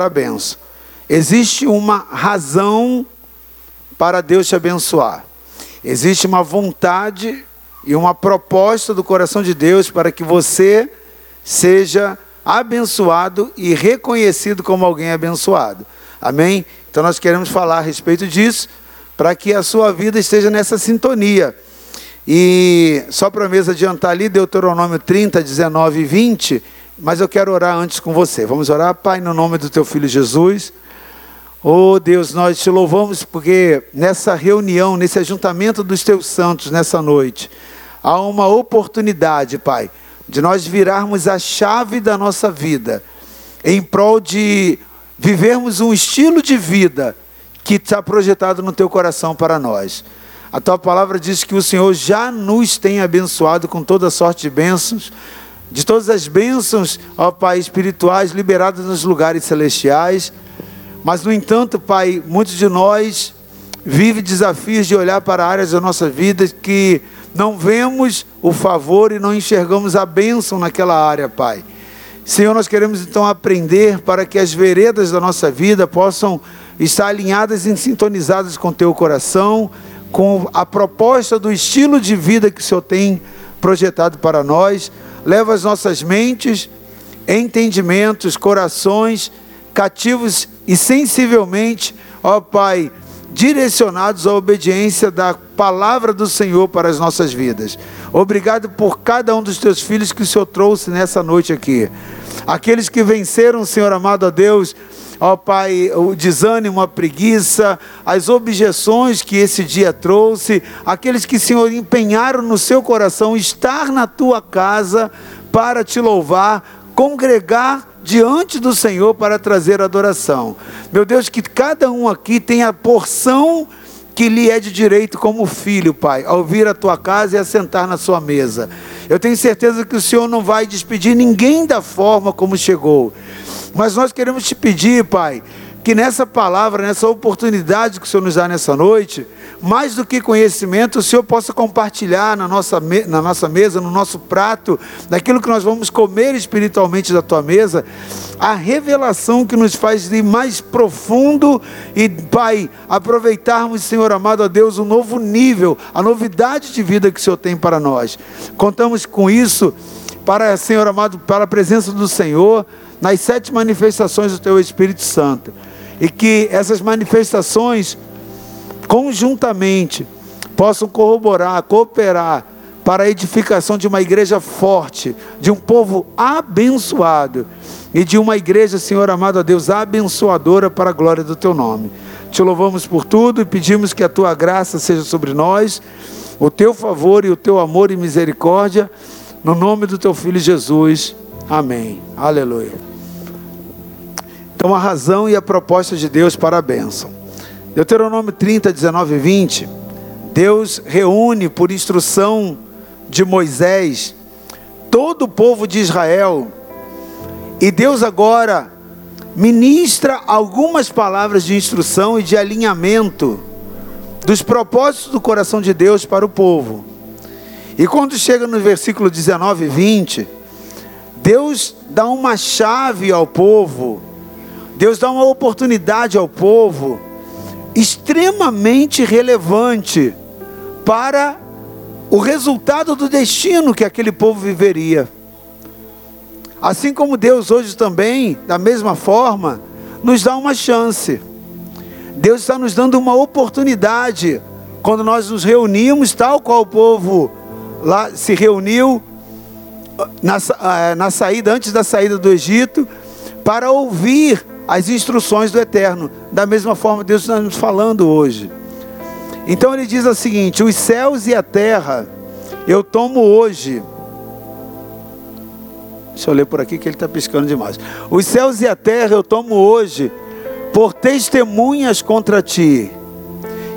a benção. Existe uma razão para Deus te abençoar. Existe uma vontade e uma proposta do coração de Deus para que você seja abençoado e reconhecido como alguém abençoado. Amém? Então nós queremos falar a respeito disso para que a sua vida esteja nessa sintonia. E só para mesmo adiantar ali, Deuteronômio 30, 19 e 20, mas eu quero orar antes com você. Vamos orar, Pai, no nome do teu filho Jesus. Oh Deus, nós te louvamos porque nessa reunião, nesse ajuntamento dos teus santos nessa noite, há uma oportunidade, Pai, de nós virarmos a chave da nossa vida em prol de vivermos um estilo de vida que está projetado no teu coração para nós. A tua palavra diz que o Senhor já nos tem abençoado com toda sorte de bênçãos, de todas as bênçãos, ó Pai, espirituais liberadas nos lugares celestiais. Mas, no entanto, Pai, muitos de nós vivem desafios de olhar para áreas da nossa vida que não vemos o favor e não enxergamos a bênção naquela área, Pai. Senhor, nós queremos então aprender para que as veredas da nossa vida possam estar alinhadas e sintonizadas com o teu coração com a proposta do estilo de vida que o Senhor tem projetado para nós. Leva as nossas mentes, entendimentos, corações cativos e sensivelmente, ó Pai, direcionados à obediência da palavra do Senhor para as nossas vidas. Obrigado por cada um dos teus filhos que o Senhor trouxe nessa noite aqui. Aqueles que venceram, Senhor amado a Deus, ó Pai, o desânimo, a preguiça, as objeções que esse dia trouxe, aqueles que, Senhor, empenharam no seu coração estar na tua casa para te louvar, congregar diante do Senhor para trazer adoração. Meu Deus, que cada um aqui tenha a porção que lhe é de direito como filho, Pai, ao vir à tua casa e assentar na sua mesa. Eu tenho certeza que o Senhor não vai despedir ninguém da forma como chegou. Mas nós queremos te pedir, Pai, que nessa palavra, nessa oportunidade que o Senhor nos dá nessa noite, mais do que conhecimento, o Senhor possa compartilhar na nossa, na nossa mesa, no nosso prato, daquilo que nós vamos comer espiritualmente da tua mesa, a revelação que nos faz ir mais profundo e, Pai, aproveitarmos, Senhor amado a Deus, um novo nível, a novidade de vida que o Senhor tem para nós. Contamos com isso para, Senhor amado, para a presença do Senhor nas sete manifestações do Teu Espírito Santo. E que essas manifestações, conjuntamente, possam corroborar, cooperar para a edificação de uma igreja forte, de um povo abençoado e de uma igreja, Senhor amado a Deus, abençoadora para a glória do Teu nome. Te louvamos por tudo e pedimos que a Tua graça seja sobre nós, o Teu favor e o Teu amor e misericórdia, no nome do Teu Filho Jesus. Amém. Aleluia. Então, a razão e a proposta de Deus para a bênção. Deuteronômio 30, 19 e 20. Deus reúne por instrução de Moisés todo o povo de Israel. E Deus agora ministra algumas palavras de instrução e de alinhamento dos propósitos do coração de Deus para o povo. E quando chega no versículo 19 e 20, Deus dá uma chave ao povo Deus dá uma oportunidade ao povo extremamente relevante para o resultado do destino que aquele povo viveria. Assim como Deus hoje também, da mesma forma, nos dá uma chance. Deus está nos dando uma oportunidade quando nós nos reunimos, tal qual o povo lá se reuniu na, eh, na saída, antes da saída do Egito, para ouvir as instruções do Eterno. Da mesma forma, Deus está nos falando hoje. Então ele diz o seguinte: os céus e a terra eu tomo hoje. Deixa eu ler por aqui que ele está piscando demais. Os céus e a terra eu tomo hoje por testemunhas contra ti,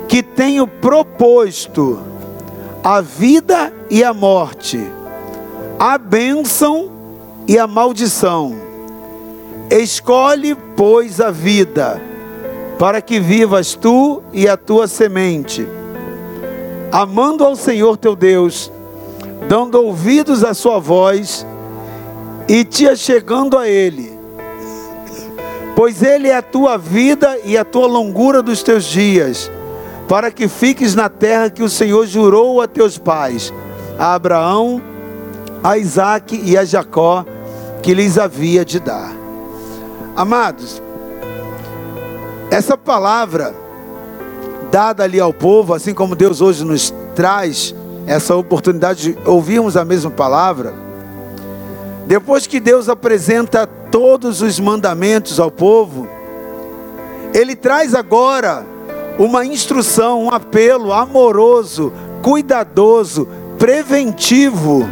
que tenho proposto a vida e a morte, a bênção e a maldição. Escolhe, pois, a vida, para que vivas tu e a tua semente, amando ao Senhor teu Deus, dando ouvidos à sua voz e te achegando a Ele, pois Ele é a tua vida e a tua longura dos teus dias, para que fiques na terra que o Senhor jurou a teus pais, a Abraão, a Isaac e a Jacó, que lhes havia de dar. Amados, essa palavra dada ali ao povo, assim como Deus hoje nos traz essa oportunidade de ouvirmos a mesma palavra, depois que Deus apresenta todos os mandamentos ao povo, Ele traz agora uma instrução, um apelo amoroso, cuidadoso, preventivo.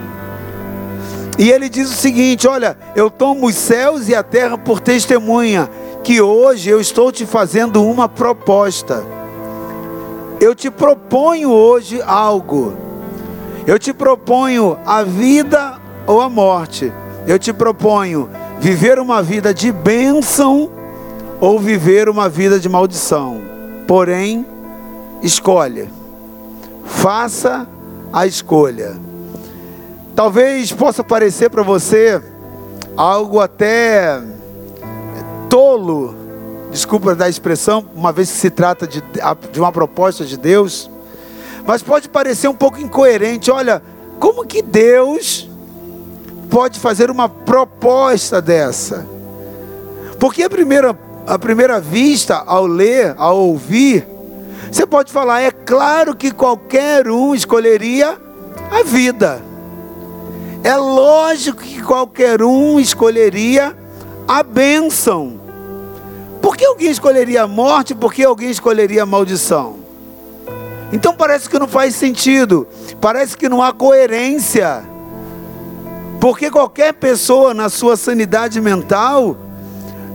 E ele diz o seguinte: Olha, eu tomo os céus e a terra por testemunha, que hoje eu estou te fazendo uma proposta. Eu te proponho hoje algo. Eu te proponho a vida ou a morte. Eu te proponho viver uma vida de bênção ou viver uma vida de maldição. Porém, escolha. Faça a escolha. Talvez possa parecer para você algo até tolo, desculpa da expressão, uma vez que se trata de, de uma proposta de Deus, mas pode parecer um pouco incoerente. Olha, como que Deus pode fazer uma proposta dessa? Porque a primeira, a primeira vista, ao ler, ao ouvir, você pode falar, é claro que qualquer um escolheria a vida. É lógico que qualquer um escolheria a bênção. Por que alguém escolheria a morte? Por que alguém escolheria a maldição? Então parece que não faz sentido, parece que não há coerência. Porque qualquer pessoa, na sua sanidade mental,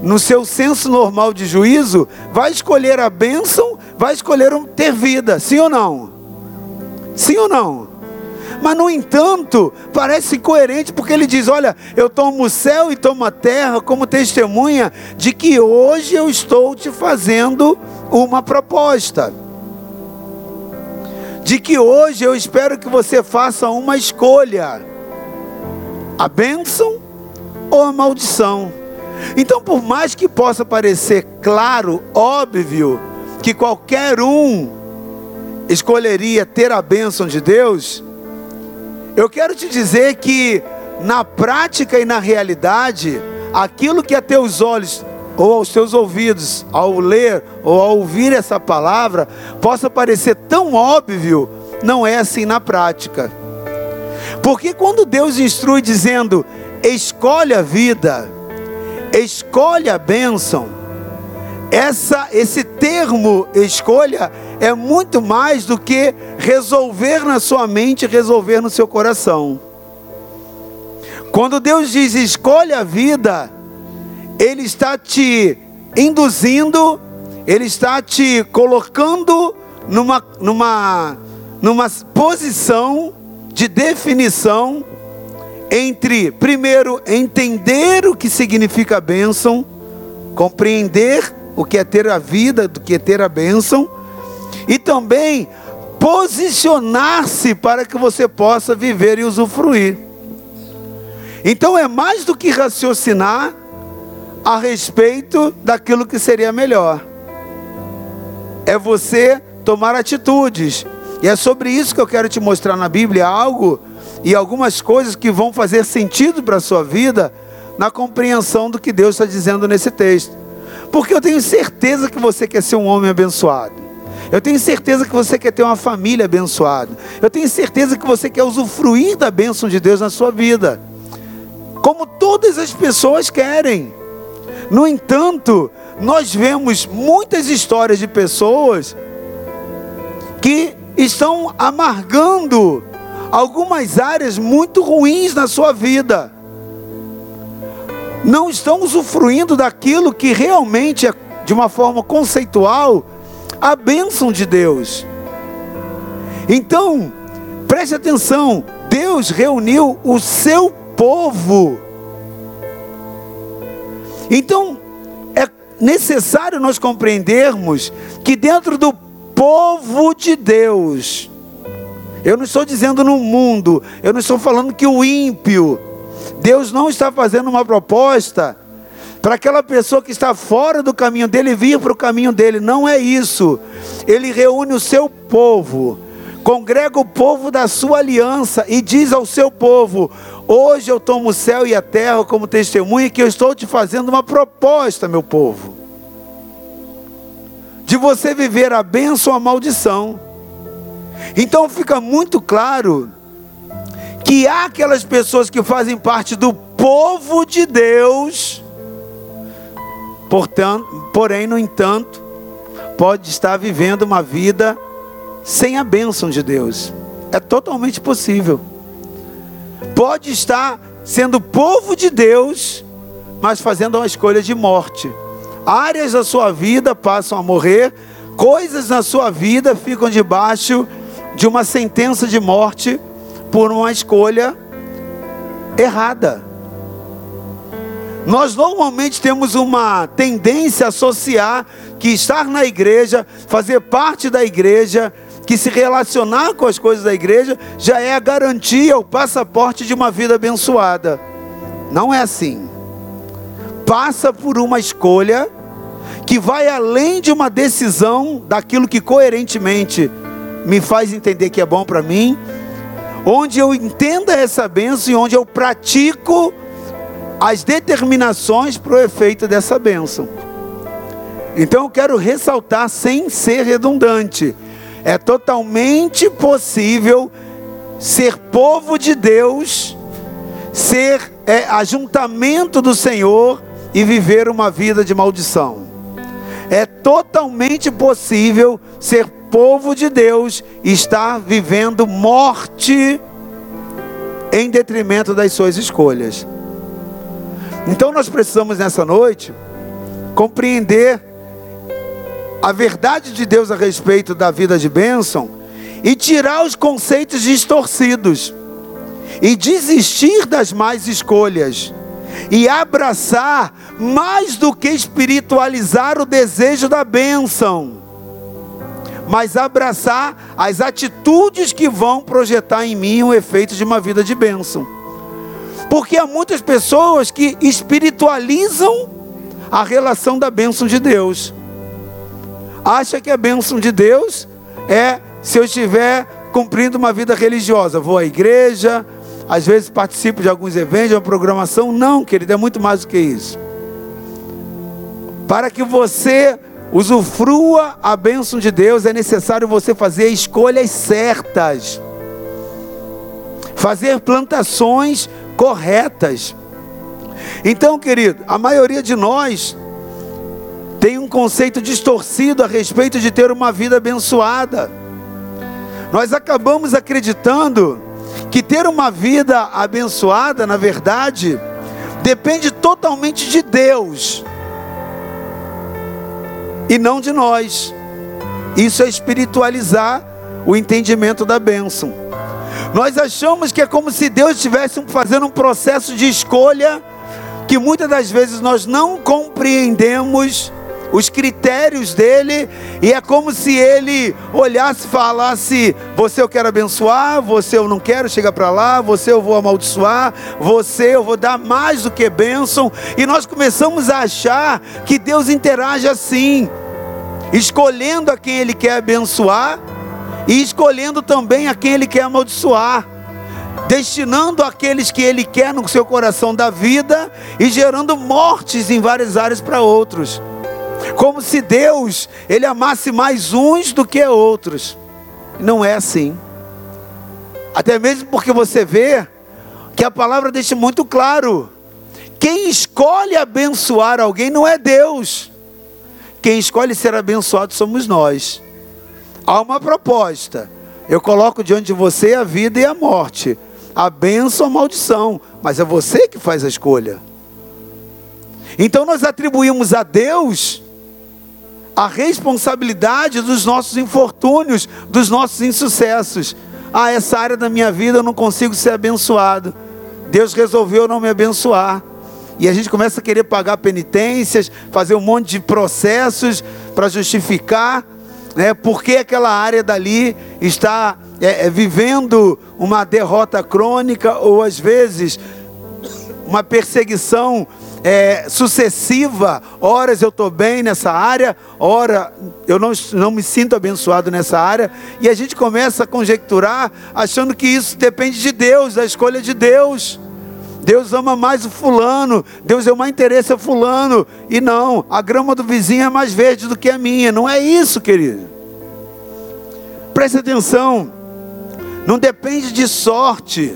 no seu senso normal de juízo, vai escolher a bênção, vai escolher ter vida, sim ou não? Sim ou não? Mas no entanto, parece coerente porque ele diz: Olha, eu tomo o céu e tomo a terra como testemunha de que hoje eu estou te fazendo uma proposta. De que hoje eu espero que você faça uma escolha a bênção ou a maldição. Então, por mais que possa parecer claro, óbvio, que qualquer um escolheria ter a bênção de Deus, eu quero te dizer que na prática e na realidade, aquilo que a teus olhos ou aos teus ouvidos, ao ler ou ao ouvir essa palavra, possa parecer tão óbvio, não é assim na prática. Porque quando Deus instrui dizendo: escolhe a vida, escolhe a bênção, essa, esse termo escolha é muito mais do que resolver na sua mente, resolver no seu coração. Quando Deus diz escolhe a vida, Ele está te induzindo, Ele está te colocando numa, numa, numa posição de definição entre, primeiro, entender o que significa bênção, compreender o que é ter a vida, do que é ter a bênção, e também posicionar-se para que você possa viver e usufruir. Então é mais do que raciocinar a respeito daquilo que seria melhor. É você tomar atitudes e é sobre isso que eu quero te mostrar na Bíblia algo e algumas coisas que vão fazer sentido para a sua vida na compreensão do que Deus está dizendo nesse texto. Porque eu tenho certeza que você quer ser um homem abençoado. Eu tenho certeza que você quer ter uma família abençoada. Eu tenho certeza que você quer usufruir da bênção de Deus na sua vida. Como todas as pessoas querem. No entanto, nós vemos muitas histórias de pessoas que estão amargando algumas áreas muito ruins na sua vida. Não estão usufruindo daquilo que realmente é, de uma forma conceitual, a bênção de Deus. Então, preste atenção: Deus reuniu o seu povo. Então, é necessário nós compreendermos que dentro do povo de Deus. Eu não estou dizendo no mundo, eu não estou falando que o ímpio, Deus não está fazendo uma proposta para aquela pessoa que está fora do caminho dele vir para o caminho dele. Não é isso. Ele reúne o seu povo, congrega o povo da sua aliança e diz ao seu povo: Hoje eu tomo o céu e a terra como testemunha que eu estou te fazendo uma proposta, meu povo, de você viver a bênção ou a maldição. Então fica muito claro que há aquelas pessoas que fazem parte do povo de Deus, portanto, porém, no entanto, pode estar vivendo uma vida sem a bênção de Deus. É totalmente possível pode estar sendo povo de Deus, mas fazendo uma escolha de morte. Áreas da sua vida passam a morrer, coisas na sua vida ficam debaixo de uma sentença de morte por uma escolha errada. Nós normalmente temos uma tendência a associar que estar na igreja, fazer parte da igreja, que se relacionar com as coisas da igreja já é a garantia, o passaporte de uma vida abençoada. Não é assim. Passa por uma escolha que vai além de uma decisão daquilo que coerentemente me faz entender que é bom para mim, onde eu entenda essa bênção e onde eu pratico as determinações para o efeito dessa bênção. Então eu quero ressaltar, sem ser redundante, é totalmente possível ser povo de Deus, ser é, ajuntamento do Senhor e viver uma vida de maldição. É totalmente possível ser povo de Deus e estar vivendo morte em detrimento das suas escolhas. Então nós precisamos nessa noite compreender a verdade de Deus a respeito da vida de bênção e tirar os conceitos distorcidos e desistir das mais escolhas e abraçar mais do que espiritualizar o desejo da bênção, mas abraçar as atitudes que vão projetar em mim o efeito de uma vida de bênção. Porque há muitas pessoas que espiritualizam a relação da bênção de Deus acha que a bênção de Deus é se eu estiver cumprindo uma vida religiosa. Vou à igreja, às vezes participo de alguns eventos, de uma programação. Não, querido, é muito mais do que isso. Para que você usufrua a bênção de Deus, é necessário você fazer escolhas certas, fazer plantações corretas. Então, querido, a maioria de nós tem um conceito distorcido a respeito de ter uma vida abençoada. Nós acabamos acreditando que ter uma vida abençoada, na verdade, depende totalmente de Deus e não de nós. Isso é espiritualizar o entendimento da bênção. Nós achamos que é como se Deus estivesse fazendo um processo de escolha que muitas das vezes nós não compreendemos os critérios dele, e é como se ele olhasse e falasse: Você eu quero abençoar, você eu não quero, chega para lá, você eu vou amaldiçoar, você eu vou dar mais do que bênção, e nós começamos a achar que Deus interage assim, escolhendo a quem ele quer abençoar e escolhendo também a quem ele quer amaldiçoar destinando aqueles que Ele quer no seu coração da vida e gerando mortes em várias áreas para outros como se Deus ele amasse mais uns do que outros. Não é assim. Até mesmo porque você vê que a palavra deixa muito claro: quem escolhe abençoar alguém não é Deus. Quem escolhe ser abençoado somos nós. Há uma proposta. Eu coloco diante de você a vida e a morte, a bênção ou a maldição, mas é você que faz a escolha. Então nós atribuímos a Deus a responsabilidade dos nossos infortúnios, dos nossos insucessos. Ah, essa área da minha vida eu não consigo ser abençoado. Deus resolveu não me abençoar. E a gente começa a querer pagar penitências, fazer um monte de processos para justificar, né, porque aquela área dali está é, é, vivendo uma derrota crônica ou às vezes uma perseguição é, sucessiva, horas eu estou bem nessa área, ora eu não, não me sinto abençoado nessa área, e a gente começa a conjecturar, achando que isso depende de Deus, da escolha de Deus. Deus ama mais o fulano, Deus deu mais interesse a fulano, e não, a grama do vizinho é mais verde do que a minha, não é isso, querido. Preste atenção, não depende de sorte,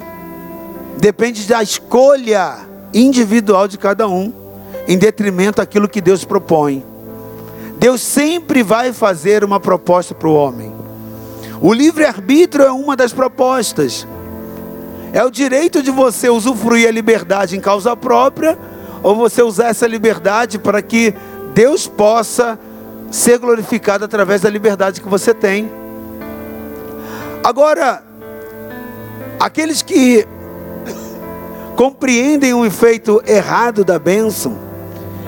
depende da escolha individual de cada um, em detrimento daquilo que Deus propõe. Deus sempre vai fazer uma proposta para o homem. O livre-arbítrio é uma das propostas. É o direito de você usufruir a liberdade em causa própria, ou você usar essa liberdade para que Deus possa ser glorificado através da liberdade que você tem. Agora, aqueles que compreendem o efeito errado da bênção.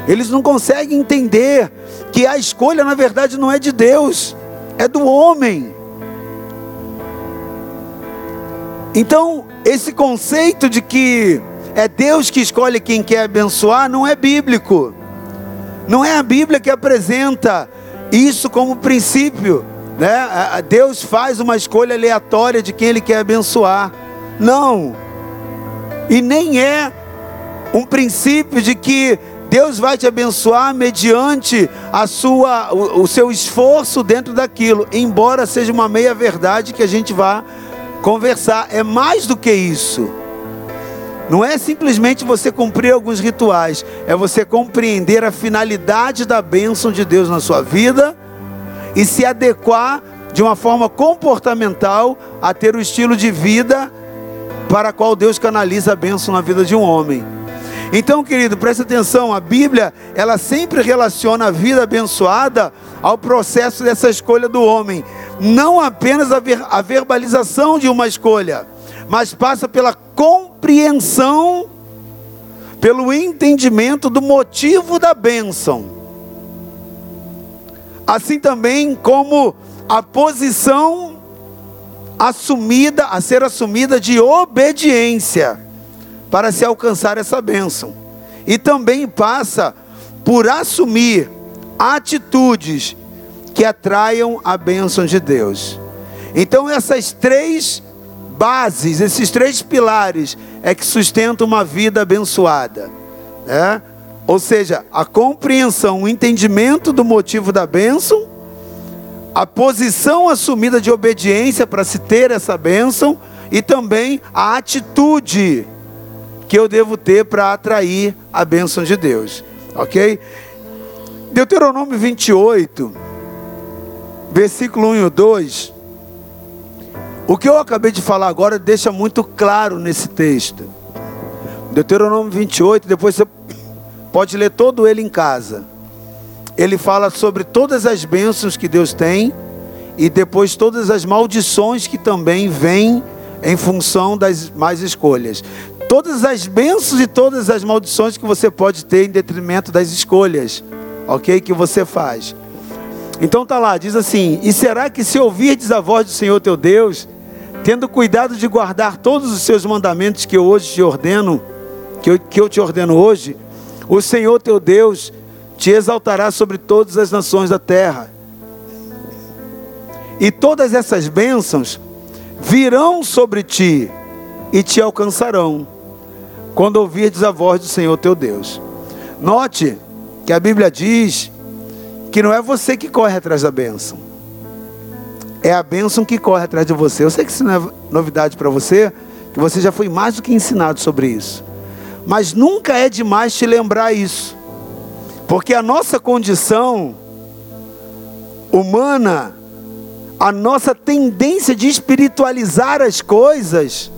Eles não conseguem entender que a escolha, na verdade, não é de Deus, é do homem. Então, esse conceito de que é Deus que escolhe quem quer abençoar não é bíblico. Não é a Bíblia que apresenta isso como princípio. Né? Deus faz uma escolha aleatória de quem Ele quer abençoar. Não. E nem é um princípio de que Deus vai te abençoar mediante a sua, o, o seu esforço dentro daquilo, embora seja uma meia verdade que a gente vá conversar. É mais do que isso. Não é simplesmente você cumprir alguns rituais, é você compreender a finalidade da bênção de Deus na sua vida e se adequar de uma forma comportamental a ter o estilo de vida para a qual Deus canaliza a bênção na vida de um homem. Então, querido, preste atenção, a Bíblia, ela sempre relaciona a vida abençoada ao processo dessa escolha do homem. Não apenas a, ver, a verbalização de uma escolha, mas passa pela compreensão, pelo entendimento do motivo da bênção. Assim também como a posição assumida, a ser assumida de obediência para se alcançar essa bênção. E também passa por assumir atitudes que atraiam a bênção de Deus. Então essas três bases, esses três pilares é que sustentam uma vida abençoada, né? Ou seja, a compreensão, o entendimento do motivo da bênção a posição assumida de obediência para se ter essa bênção e também a atitude que eu devo ter para atrair a bênção de Deus, ok? Deuteronômio 28, versículo 1 e 2. O que eu acabei de falar agora deixa muito claro nesse texto. Deuteronômio 28, depois você pode ler todo ele em casa ele fala sobre todas as bênçãos que Deus tem e depois todas as maldições que também vêm em função das más escolhas. Todas as bênçãos e todas as maldições que você pode ter em detrimento das escolhas, ok? Que você faz. Então tá lá, diz assim: E será que se ouvirdes a voz do Senhor teu Deus, tendo cuidado de guardar todos os seus mandamentos que eu hoje te ordeno, que eu, que eu te ordeno hoje, o Senhor teu Deus te exaltará sobre todas as nações da terra. E todas essas bênçãos virão sobre ti e te alcançarão, quando ouvirdes a voz do Senhor teu Deus. Note que a Bíblia diz que não é você que corre atrás da bênção, é a bênção que corre atrás de você. Eu sei que isso não é novidade para você, que você já foi mais do que ensinado sobre isso, mas nunca é demais te lembrar isso. Porque a nossa condição humana, a nossa tendência de espiritualizar as coisas,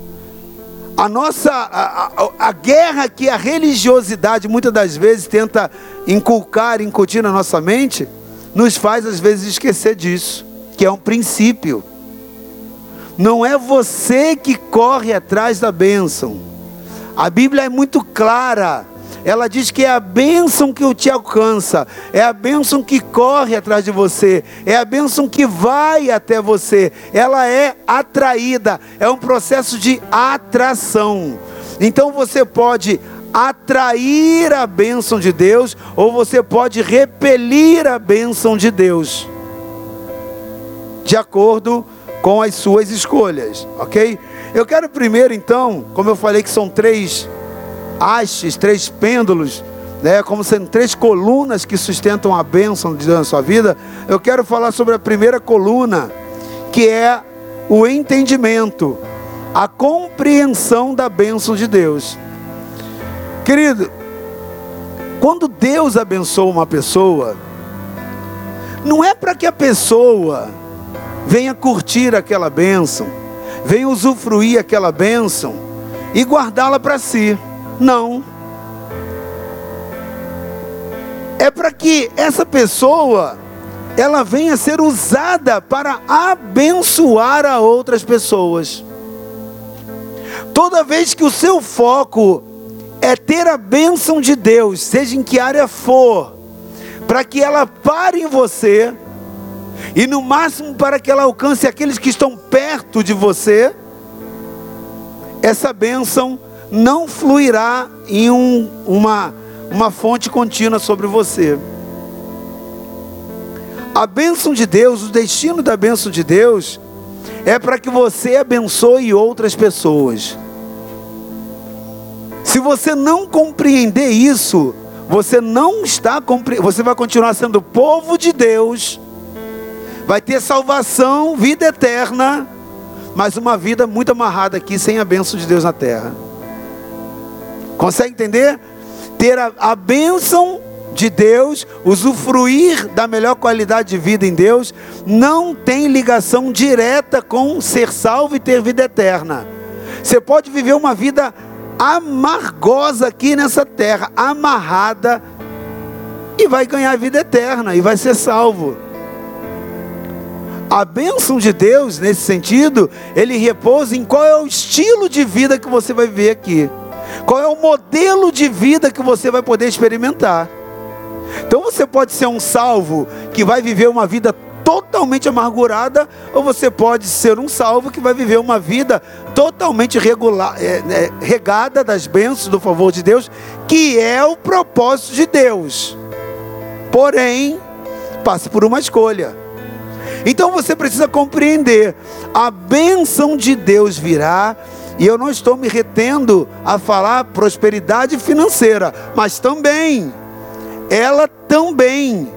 a nossa a, a, a, guerra que a religiosidade muitas das vezes tenta inculcar, incutir na nossa mente, nos faz às vezes esquecer disso, que é um princípio. Não é você que corre atrás da bênção. A Bíblia é muito clara ela diz que é a bênção que te alcança, é a bênção que corre atrás de você, é a bênção que vai até você. Ela é atraída, é um processo de atração. Então você pode atrair a bênção de Deus, ou você pode repelir a bênção de Deus, de acordo com as suas escolhas, ok? Eu quero primeiro, então, como eu falei que são três hastes, três pêndulos, né, como sendo três colunas que sustentam a bênção de Deus na sua vida, eu quero falar sobre a primeira coluna, que é o entendimento, a compreensão da bênção de Deus. Querido, quando Deus abençoa uma pessoa, não é para que a pessoa venha curtir aquela bênção, venha usufruir aquela bênção e guardá-la para si. Não. É para que essa pessoa ela venha ser usada para abençoar a outras pessoas. Toda vez que o seu foco é ter a bênção de Deus, seja em que área for, para que ela pare em você, e no máximo para que ela alcance aqueles que estão perto de você, essa bênção não fluirá em um, uma, uma fonte contínua sobre você. A bênção de Deus, o destino da bênção de Deus, é para que você abençoe outras pessoas. Se você não compreender isso, você não está você vai continuar sendo povo de Deus, vai ter salvação, vida eterna, mas uma vida muito amarrada aqui sem a bênção de Deus na terra. Consegue entender? Ter a, a bênção de Deus, usufruir da melhor qualidade de vida em Deus, não tem ligação direta com ser salvo e ter vida eterna. Você pode viver uma vida amargosa aqui nessa terra, amarrada, e vai ganhar vida eterna e vai ser salvo. A bênção de Deus, nesse sentido, ele repousa em qual é o estilo de vida que você vai viver aqui, qual é o modelo de vida que você vai poder experimentar. Então você pode ser um salvo que vai viver uma vida totalmente amargurada, ou você pode ser um salvo que vai viver uma vida totalmente regular, é, é, regada das bênçãos do favor de Deus, que é o propósito de Deus. Porém, passe por uma escolha. Então você precisa compreender: a bênção de Deus virá, e eu não estou me retendo a falar prosperidade financeira, mas também, ela também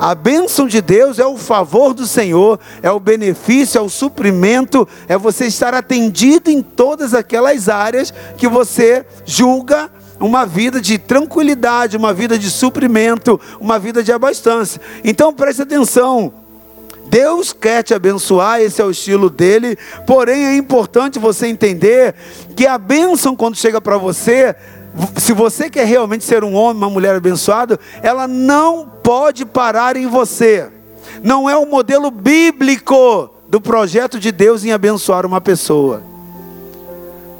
a bênção de Deus é o favor do Senhor, é o benefício, é o suprimento, é você estar atendido em todas aquelas áreas que você julga uma vida de tranquilidade, uma vida de suprimento, uma vida de abastança. Então preste atenção. Deus quer te abençoar, esse é o estilo dele, porém é importante você entender que a bênção, quando chega para você, se você quer realmente ser um homem, uma mulher abençoado, ela não pode parar em você. Não é o modelo bíblico do projeto de Deus em abençoar uma pessoa.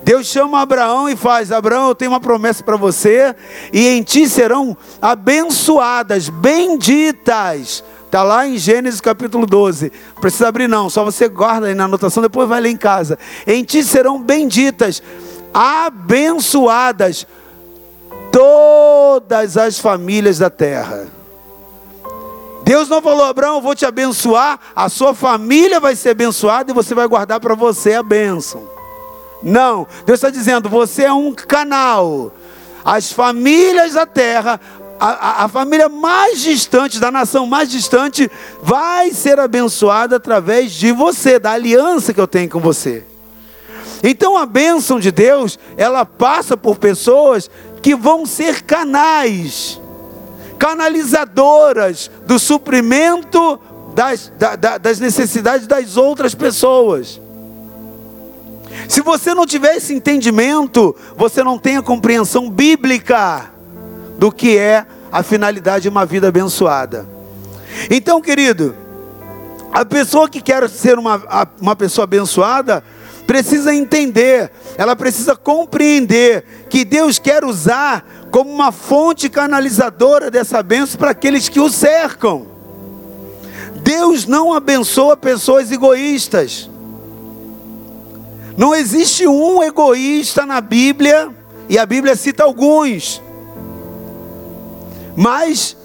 Deus chama Abraão e faz: Abraão, eu tenho uma promessa para você, e em ti serão abençoadas, benditas. Está lá em Gênesis capítulo 12. Não precisa abrir, não, só você guarda aí na anotação, depois vai ler em casa. Em ti serão benditas, abençoadas todas as famílias da terra. Deus não falou, Abraão, vou te abençoar, a sua família vai ser abençoada e você vai guardar para você a bênção. Não, Deus está dizendo, você é um canal. As famílias da terra, a, a, família mais distante, da nação mais distante, vai ser abençoada através de você, da aliança que eu tenho com você. Então a bênção de Deus, ela passa por pessoas que vão ser canais, canalizadoras do suprimento das, da, da, das necessidades das outras pessoas. Se você não tiver esse entendimento, você não tem a compreensão bíblica do que é a finalidade de uma vida abençoada. Então, querido, a pessoa que quer ser uma, uma pessoa abençoada, precisa entender, ela precisa compreender que Deus quer usar como uma fonte canalizadora dessa bênção para aqueles que o cercam. Deus não abençoa pessoas egoístas. Não existe um egoísta na Bíblia e a Bíblia cita alguns, mas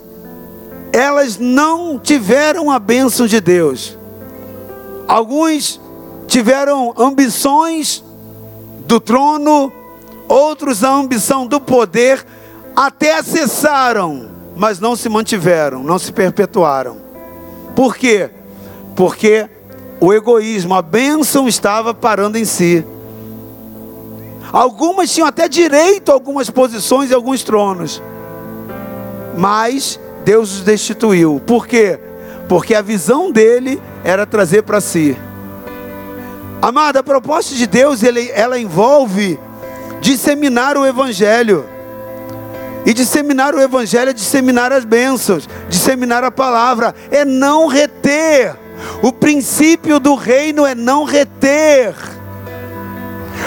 elas não tiveram a bênção de Deus. Alguns tiveram ambições do trono, outros a ambição do poder, até acessaram, mas não se mantiveram, não se perpetuaram. Por quê? Porque o egoísmo, a bênção estava parando em si. Algumas tinham até direito a algumas posições e alguns tronos, mas Deus os destituiu. Por quê? Porque a visão dele era trazer para si. Amada, a proposta de Deus, ele, ela envolve disseminar o Evangelho. E disseminar o Evangelho é disseminar as bênçãos, disseminar a palavra, é não reter. O princípio do reino é não reter.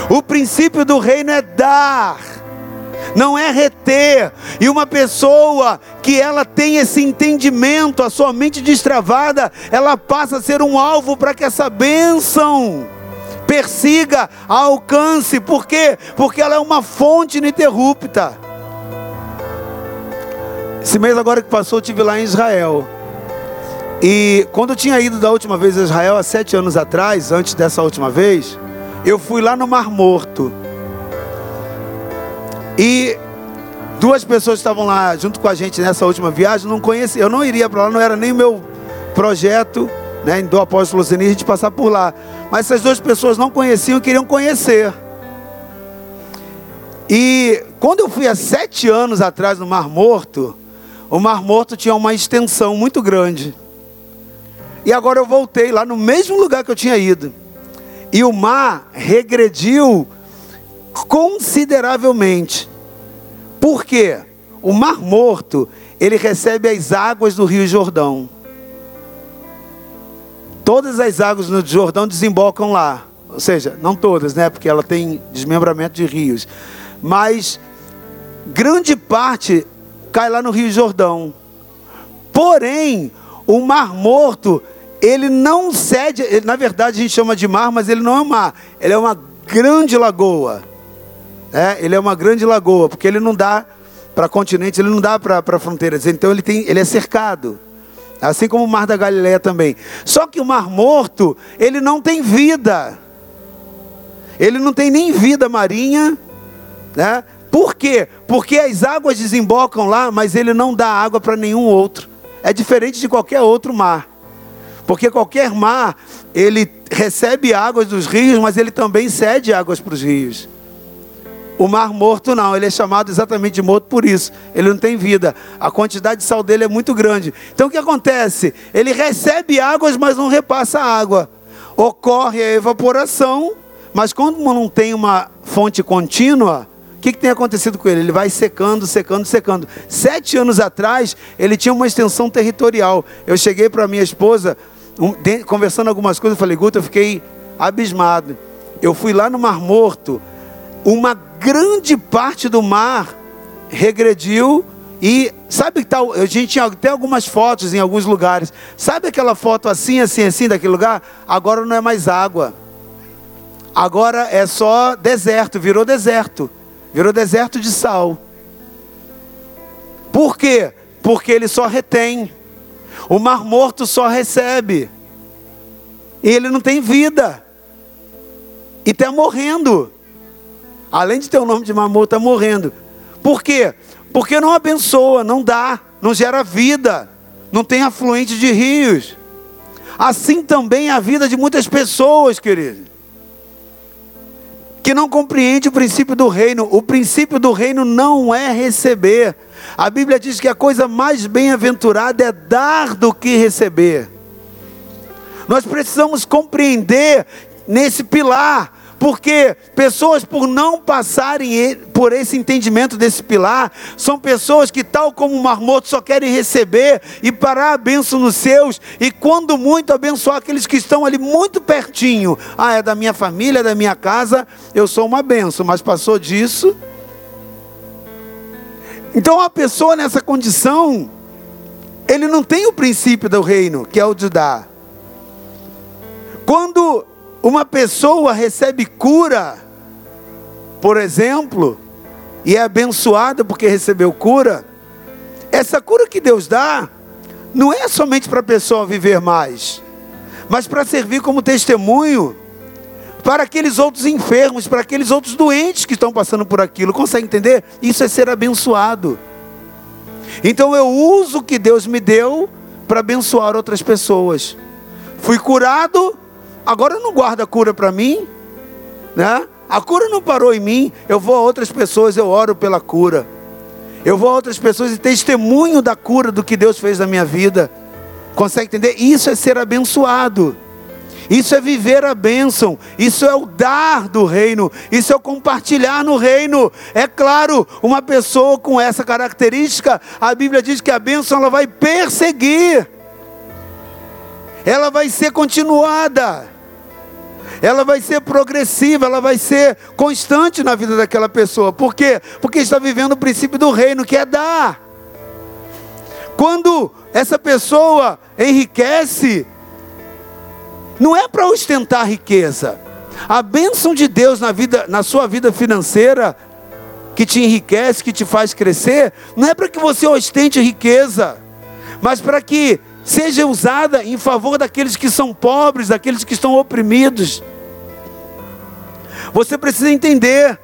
O princípio do reino é dar, não é reter. E uma pessoa que ela tem esse entendimento, a sua mente destravada, ela passa a ser um alvo para que essa bênção persiga, alcance. Por quê? Porque ela é uma fonte ininterrupta. Esse mês agora que passou, eu estive lá em Israel. E quando eu tinha ido da última vez a Israel, há sete anos atrás, antes dessa última vez, eu fui lá no Mar Morto. E duas pessoas estavam lá junto com a gente nessa última viagem, não conhecia, eu não iria para lá, não era nem meu projeto, né, do apóstolo Zenir, a gente passar por lá. Mas essas duas pessoas não conheciam queriam conhecer. E quando eu fui há sete anos atrás no Mar Morto, o Mar Morto tinha uma extensão muito grande. E agora eu voltei lá no mesmo lugar que eu tinha ido. E o mar regrediu consideravelmente. Por quê? O Mar Morto, ele recebe as águas do Rio Jordão. Todas as águas no Jordão desembocam lá. Ou seja, não todas, né? Porque ela tem desmembramento de rios. Mas grande parte cai lá no Rio Jordão. Porém, o Mar Morto ele não cede, ele, na verdade a gente chama de mar, mas ele não é um mar, ele é uma grande lagoa. É, ele é uma grande lagoa, porque ele não dá para continentes, ele não dá para fronteiras, então ele, tem, ele é cercado. Assim como o Mar da Galileia também. Só que o Mar Morto, ele não tem vida. Ele não tem nem vida marinha, né? Por quê? Porque as águas desembocam lá, mas ele não dá água para nenhum outro. É diferente de qualquer outro mar. Porque qualquer mar, ele recebe águas dos rios, mas ele também cede águas para os rios. O mar morto não, ele é chamado exatamente de morto por isso. Ele não tem vida. A quantidade de sal dele é muito grande. Então o que acontece? Ele recebe águas, mas não repassa água. Ocorre a evaporação, mas quando não tem uma fonte contínua, o que, que tem acontecido com ele? Ele vai secando, secando, secando. Sete anos atrás, ele tinha uma extensão territorial. Eu cheguei para minha esposa, um, de, conversando algumas coisas, eu falei, Guta, eu fiquei abismado. Eu fui lá no Mar Morto, uma grande parte do mar regrediu e sabe que tal? A gente tinha até algumas fotos em alguns lugares. Sabe aquela foto assim, assim, assim daquele lugar? Agora não é mais água. Agora é só deserto, virou deserto. Virou deserto de sal. Por quê? Porque ele só retém. O mar morto só recebe. E ele não tem vida. E está morrendo. Além de ter o nome de morto, está morrendo. Por quê? Porque não abençoa, não dá, não gera vida, não tem afluente de rios. Assim também é a vida de muitas pessoas, querido, que não compreende o princípio do reino. O princípio do reino não é receber, a Bíblia diz que a coisa mais bem-aventurada é dar do que receber. Nós precisamos compreender nesse pilar, porque pessoas, por não passarem por esse entendimento desse pilar, são pessoas que, tal como o marmoto, só querem receber e parar a bênção nos seus, e quando muito, abençoar aqueles que estão ali muito pertinho. Ah, é da minha família, é da minha casa, eu sou uma bênção, mas passou disso, então, a pessoa nessa condição, ele não tem o princípio do reino, que é o de dar. Quando uma pessoa recebe cura, por exemplo, e é abençoada porque recebeu cura, essa cura que Deus dá não é somente para a pessoa viver mais, mas para servir como testemunho para aqueles outros enfermos, para aqueles outros doentes que estão passando por aquilo. Consegue entender? Isso é ser abençoado. Então eu uso o que Deus me deu para abençoar outras pessoas. Fui curado, agora não guardo a cura para mim, né? A cura não parou em mim, eu vou a outras pessoas, eu oro pela cura. Eu vou a outras pessoas e testemunho da cura do que Deus fez na minha vida. Consegue entender? Isso é ser abençoado. Isso é viver a bênção, isso é o dar do reino, isso é o compartilhar no reino. É claro, uma pessoa com essa característica, a Bíblia diz que a bênção ela vai perseguir, ela vai ser continuada, ela vai ser progressiva, ela vai ser constante na vida daquela pessoa. Por quê? Porque está vivendo o princípio do reino, que é dar. Quando essa pessoa enriquece, não é para ostentar riqueza. A bênção de Deus na, vida, na sua vida financeira, que te enriquece, que te faz crescer, não é para que você ostente riqueza, mas para que seja usada em favor daqueles que são pobres, daqueles que estão oprimidos. Você precisa entender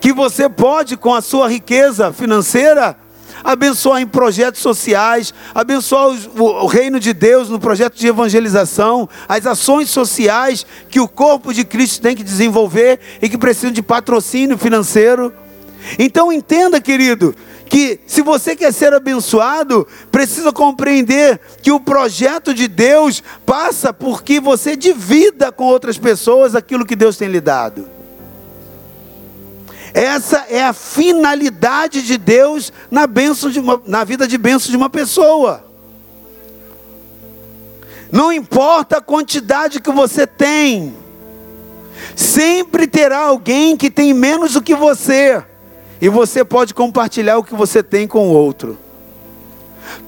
que você pode, com a sua riqueza financeira, abençoar em projetos sociais, abençoar o reino de Deus no projeto de evangelização, as ações sociais que o corpo de Cristo tem que desenvolver e que precisam de patrocínio financeiro. Então entenda, querido, que se você quer ser abençoado, precisa compreender que o projeto de Deus passa por que você divida com outras pessoas aquilo que Deus tem lhe dado. Essa é a finalidade de Deus na, de uma, na vida de bênção de uma pessoa. Não importa a quantidade que você tem, sempre terá alguém que tem menos do que você, e você pode compartilhar o que você tem com o outro.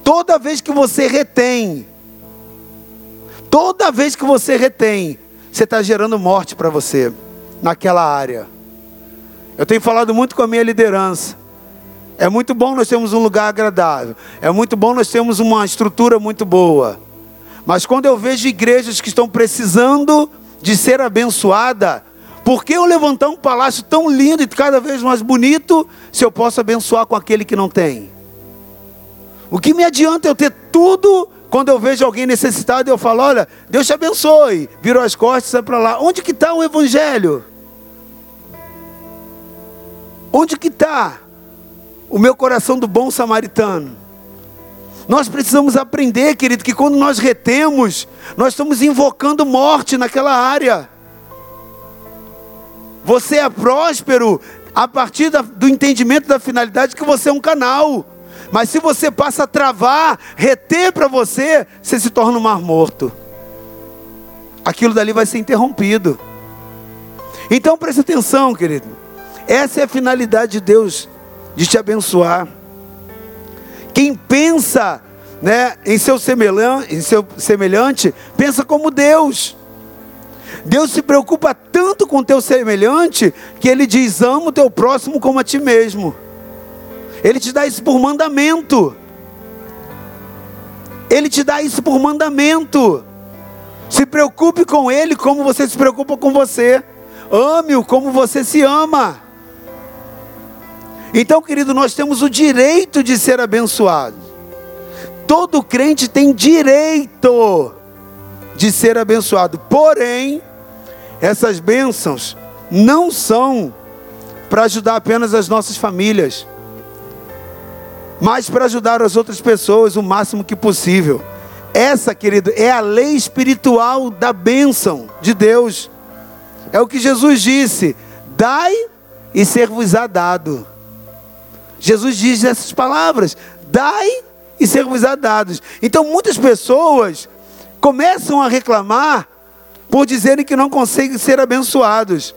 Toda vez que você retém, toda vez que você retém, você está gerando morte para você naquela área. Eu tenho falado muito com a minha liderança. É muito bom nós termos um lugar agradável. É muito bom nós termos uma estrutura muito boa. Mas quando eu vejo igrejas que estão precisando de ser abençoada, por que eu levantar um palácio tão lindo e cada vez mais bonito se eu posso abençoar com aquele que não tem? O que me adianta eu ter tudo quando eu vejo alguém necessitado e eu falo, olha, Deus te abençoe, virou as costas, sai para lá. Onde que está o evangelho? Onde que está o meu coração do bom samaritano? Nós precisamos aprender, querido, que quando nós retemos, nós estamos invocando morte naquela área. Você é próspero a partir do entendimento da finalidade que você é um canal. Mas se você passa a travar, reter para você, você se torna um mar morto. Aquilo dali vai ser interrompido. Então preste atenção, querido. Essa é a finalidade de Deus, de te abençoar. Quem pensa né, em, seu semelhante, em seu semelhante, pensa como Deus. Deus se preocupa tanto com o teu semelhante que ele diz: ama o teu próximo como a ti mesmo. Ele te dá isso por mandamento. Ele te dá isso por mandamento. Se preocupe com ele como você se preocupa com você. Ame-o como você se ama. Então, querido, nós temos o direito de ser abençoados. Todo crente tem direito de ser abençoado. Porém, essas bênçãos não são para ajudar apenas as nossas famílias, mas para ajudar as outras pessoas o máximo que possível. Essa, querido, é a lei espiritual da bênção de Deus. É o que Jesus disse: dai e ser-vos-á dado. Jesus diz essas palavras: dai e ser-vos-á dados. Então muitas pessoas começam a reclamar por dizerem que não conseguem ser abençoados.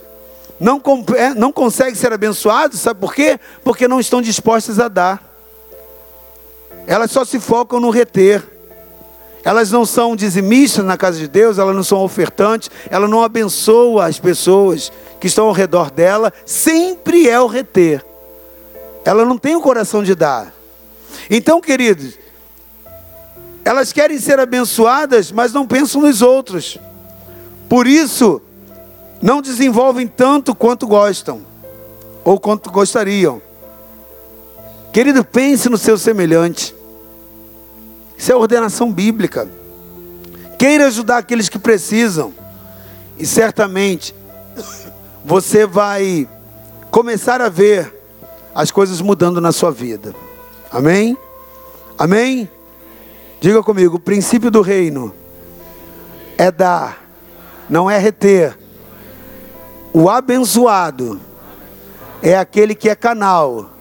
Não, é, não conseguem ser abençoados, sabe por quê? Porque não estão dispostas a dar. Elas só se focam no reter. elas não são dizimistas na casa de Deus, elas não são ofertantes, ela não abençoa as pessoas que estão ao redor dela, sempre é o reter. Ela não tem o coração de dar. Então, queridos, elas querem ser abençoadas, mas não pensam nos outros. Por isso, não desenvolvem tanto quanto gostam, ou quanto gostariam. Querido, pense no seu semelhante. Isso é ordenação bíblica. Queira ajudar aqueles que precisam. E certamente você vai começar a ver as coisas mudando na sua vida. Amém? Amém? Diga comigo: o princípio do reino é dar, não é reter. O abençoado é aquele que é canal,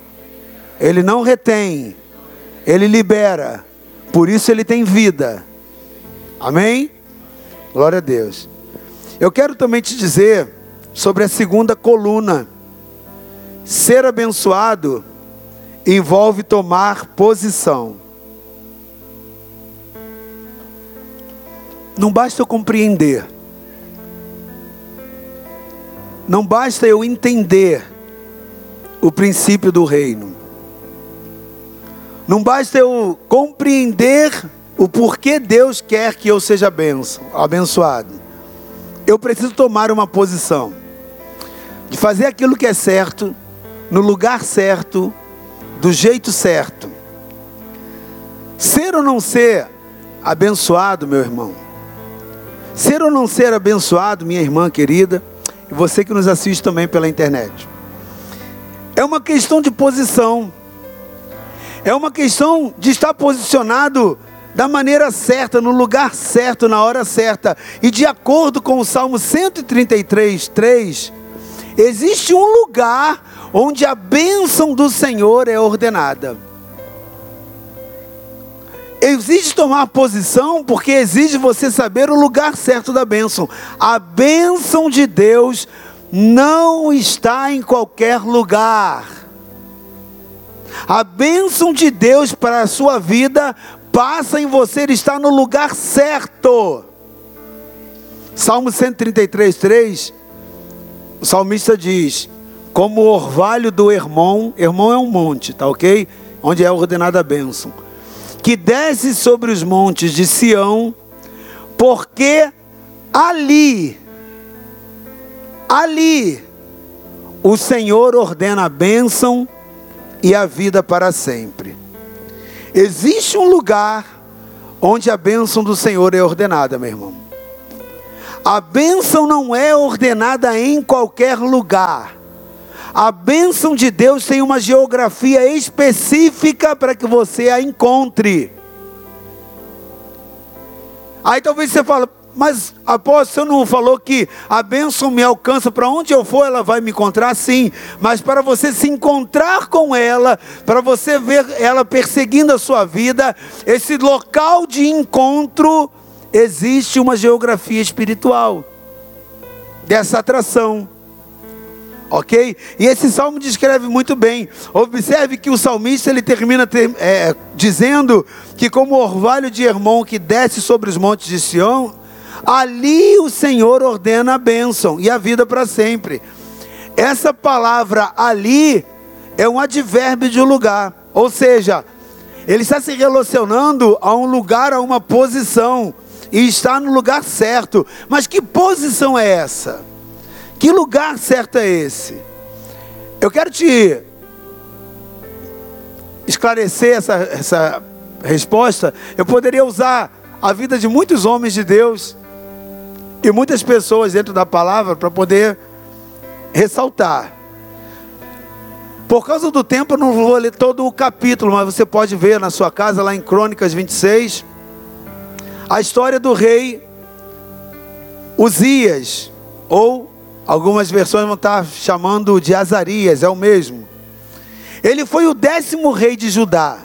ele não retém, ele libera, por isso ele tem vida. Amém? Glória a Deus. Eu quero também te dizer sobre a segunda coluna. Ser abençoado envolve tomar posição. Não basta eu compreender. Não basta eu entender o princípio do reino. Não basta eu compreender o porquê Deus quer que eu seja benção, abençoado. Eu preciso tomar uma posição de fazer aquilo que é certo, no lugar certo, do jeito certo. Ser ou não ser abençoado, meu irmão. Ser ou não ser abençoado, minha irmã querida, e você que nos assiste também pela internet. É uma questão de posição. É uma questão de estar posicionado da maneira certa, no lugar certo, na hora certa. E de acordo com o Salmo 133, 3, existe um lugar onde a bênção do Senhor é ordenada. Exige tomar posição porque exige você saber o lugar certo da bênção. A bênção de Deus não está em qualquer lugar. A bênção de Deus para a sua vida passa em você estar no lugar certo. Salmo 133, 3, o salmista diz: Como o orvalho do Hermon, Hermon é um monte, tá ok? Onde é ordenada a bênção, que desce sobre os montes de Sião, porque ali, ali, o Senhor ordena a bênção e a vida para sempre. Existe um lugar onde a bênção do Senhor é ordenada, meu irmão. A bênção não é ordenada em qualquer lugar. A bênção de Deus tem uma geografia específica para que você a encontre. Aí talvez você fale, mas apóstolo, você não falou que a bênção me alcança para onde eu for, ela vai me encontrar? Sim, mas para você se encontrar com ela, para você ver ela perseguindo a sua vida, esse local de encontro, existe uma geografia espiritual dessa atração. Ok? E esse salmo descreve muito bem. Observe que o salmista ele termina ter, é, dizendo que, como o orvalho de Hermon que desce sobre os montes de Sião, Ali o Senhor ordena a bênção e a vida para sempre. Essa palavra ali é um advérbio de lugar, ou seja, ele está se relacionando a um lugar, a uma posição, e está no lugar certo. Mas que posição é essa? Que lugar certo é esse? Eu quero te esclarecer essa, essa resposta. Eu poderia usar a vida de muitos homens de Deus e muitas pessoas dentro da palavra para poder ressaltar. Por causa do tempo, eu não vou ler todo o capítulo, mas você pode ver na sua casa, lá em Crônicas 26, a história do rei Uzias, ou algumas versões vão estar chamando de Azarias, é o mesmo. Ele foi o décimo rei de Judá.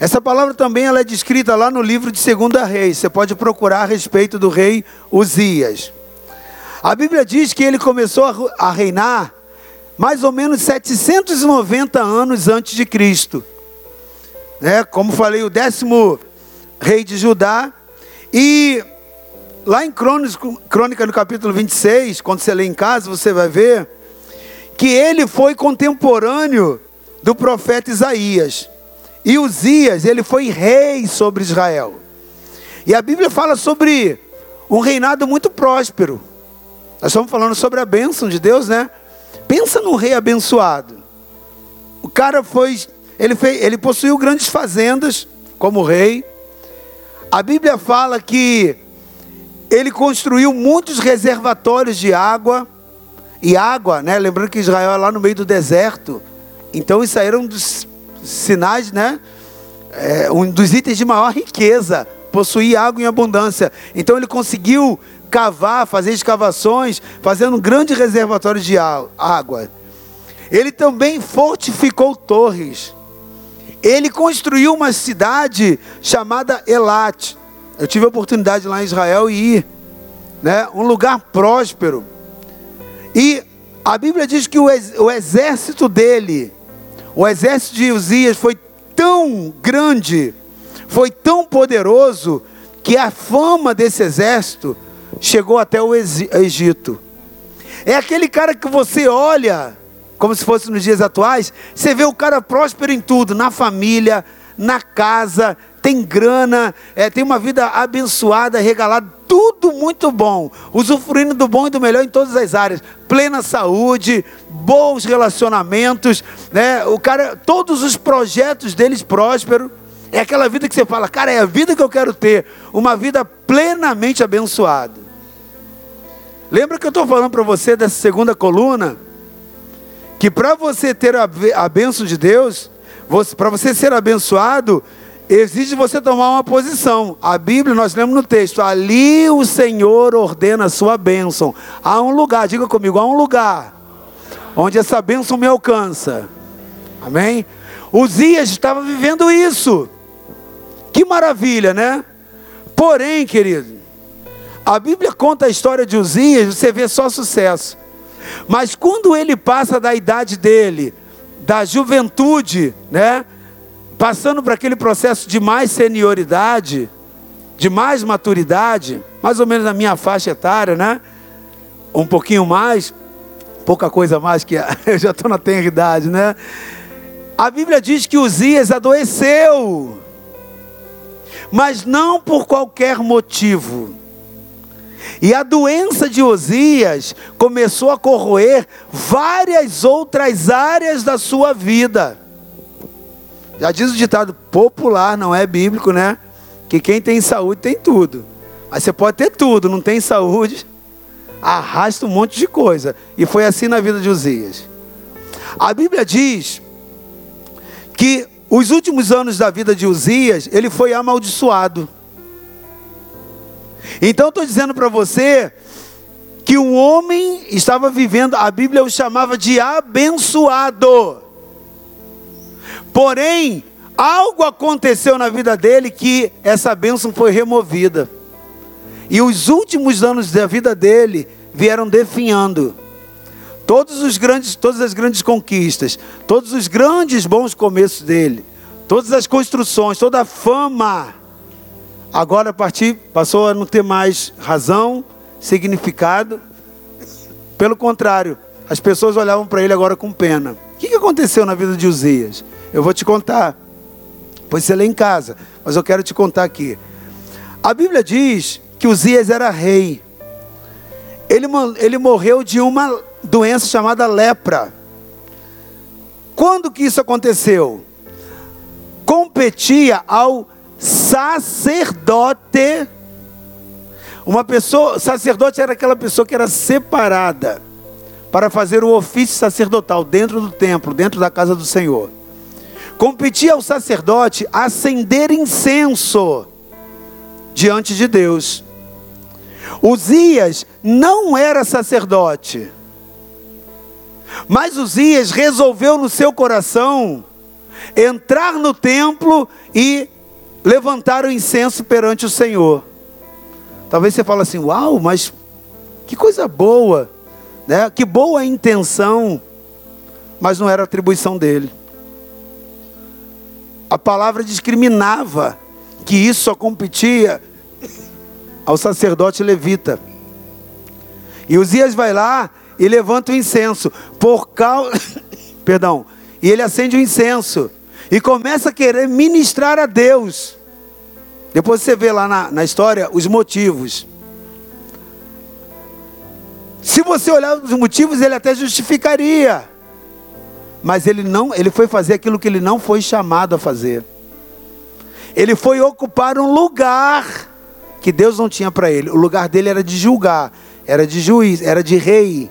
Essa palavra também ela é descrita lá no livro de Segunda Reis. Você pode procurar a respeito do rei Uzias. A Bíblia diz que ele começou a reinar mais ou menos 790 anos antes de Cristo. Né? Como falei, o décimo rei de Judá E lá em Crônica, no capítulo 26, quando você lê em casa, você vai ver que ele foi contemporâneo do profeta Isaías. E Uzias, ele foi rei sobre Israel. E a Bíblia fala sobre um reinado muito próspero. Nós estamos falando sobre a bênção de Deus, né? Pensa num rei abençoado. O cara foi, ele, fez, ele possuiu grandes fazendas como rei. A Bíblia fala que ele construiu muitos reservatórios de água. E água, né? Lembrando que Israel é lá no meio do deserto. Então isso aí era um dos sinais, né? É, um dos itens de maior riqueza. Possuir água em abundância. Então ele conseguiu cavar, fazer escavações, fazendo um grande reservatório de água. Ele também fortificou torres. Ele construiu uma cidade chamada Elat. Eu tive a oportunidade lá em Israel e ir, né? Um lugar próspero. E a Bíblia diz que o, ex, o exército dele, o exército de Uzias foi tão grande, foi tão poderoso, que a fama desse exército chegou até o Egito. É aquele cara que você olha, como se fosse nos dias atuais, você vê o cara próspero em tudo, na família, na casa, tem grana, é, tem uma vida abençoada, regalada, tudo muito bom, usufruindo do bom e do melhor em todas as áreas, plena saúde, bons relacionamentos, né? O cara, todos os projetos deles prósperos. É aquela vida que você fala, cara, é a vida que eu quero ter, uma vida plenamente abençoada. Lembra que eu estou falando para você dessa segunda coluna? Que para você ter a, a bênção de Deus, para você ser abençoado, exige você tomar uma posição. A Bíblia, nós lemos no texto: ali o Senhor ordena a sua bênção. Há um lugar, diga comigo, há um lugar onde essa bênção me alcança. Amém? Uzias estava vivendo isso. Que maravilha, né? Porém, querido, a Bíblia conta a história de Uzias, você vê só sucesso. Mas quando ele passa da idade dele, da juventude, né? Passando para aquele processo de mais senioridade, de mais maturidade, mais ou menos na minha faixa etária, né? Um pouquinho mais, pouca coisa mais que eu já estou na tenra idade, né? A Bíblia diz que Uzias adoeceu mas não por qualquer motivo. E a doença de Osias começou a corroer várias outras áreas da sua vida. Já diz o ditado popular, não é bíblico, né? Que quem tem saúde tem tudo. Aí você pode ter tudo, não tem saúde, arrasta um monte de coisa. E foi assim na vida de Osias. A Bíblia diz que os últimos anos da vida de Uzias, ele foi amaldiçoado. Então estou dizendo para você que um homem estava vivendo, a Bíblia o chamava de abençoado. Porém, algo aconteceu na vida dele que essa bênção foi removida. E os últimos anos da vida dele vieram definhando. Todos os grandes, todas as grandes conquistas, todos os grandes bons começos dele, todas as construções, toda a fama, agora a partir passou a não ter mais razão, significado. Pelo contrário, as pessoas olhavam para ele agora com pena. O que aconteceu na vida de Uzias? Eu vou te contar. Pois você lê em casa, mas eu quero te contar aqui. A Bíblia diz que Uzias era rei. Ele, ele morreu de uma doença chamada lepra. Quando que isso aconteceu? Competia ao sacerdote. Uma pessoa, sacerdote era aquela pessoa que era separada para fazer o ofício sacerdotal dentro do templo, dentro da casa do Senhor. Competia ao sacerdote acender incenso diante de Deus. Uzias não era sacerdote. Mas Uzias resolveu no seu coração entrar no templo e levantar o incenso perante o Senhor. Talvez você fale assim: "Uau, mas que coisa boa", né? Que boa intenção, mas não era atribuição dele. A palavra discriminava que isso só competia ao sacerdote levita. E Uzias vai lá e levanta o incenso. Por causa. Perdão. E ele acende o incenso. E começa a querer ministrar a Deus. Depois você vê lá na, na história os motivos. Se você olhar os motivos, ele até justificaria. Mas ele não, ele foi fazer aquilo que ele não foi chamado a fazer. Ele foi ocupar um lugar que Deus não tinha para ele. O lugar dele era de julgar, era de juiz, era de rei.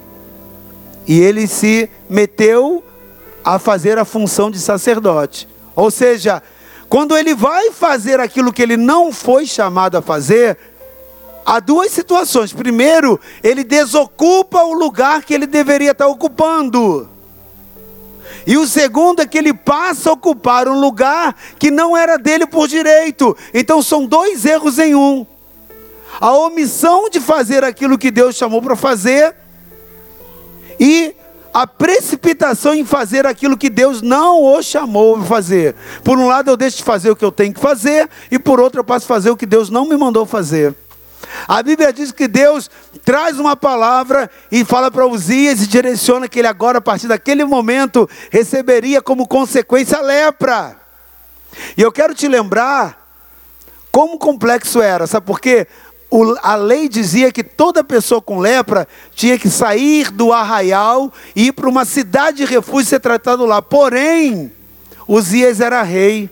E ele se meteu a fazer a função de sacerdote. Ou seja, quando ele vai fazer aquilo que ele não foi chamado a fazer, há duas situações. Primeiro, ele desocupa o lugar que ele deveria estar ocupando. E o segundo é que ele passa a ocupar um lugar que não era dele por direito. Então são dois erros em um. A omissão de fazer aquilo que Deus chamou para fazer e a precipitação em fazer aquilo que Deus não o chamou para fazer. Por um lado eu deixo de fazer o que eu tenho que fazer e por outro eu passo a fazer o que Deus não me mandou fazer. A Bíblia diz que Deus traz uma palavra e fala para Uzias e direciona que ele agora, a partir daquele momento, receberia como consequência a lepra. E eu quero te lembrar como complexo era, sabe por quê? O, a lei dizia que toda pessoa com lepra tinha que sair do arraial e ir para uma cidade de refúgio ser tratado lá. Porém, Uzias era rei.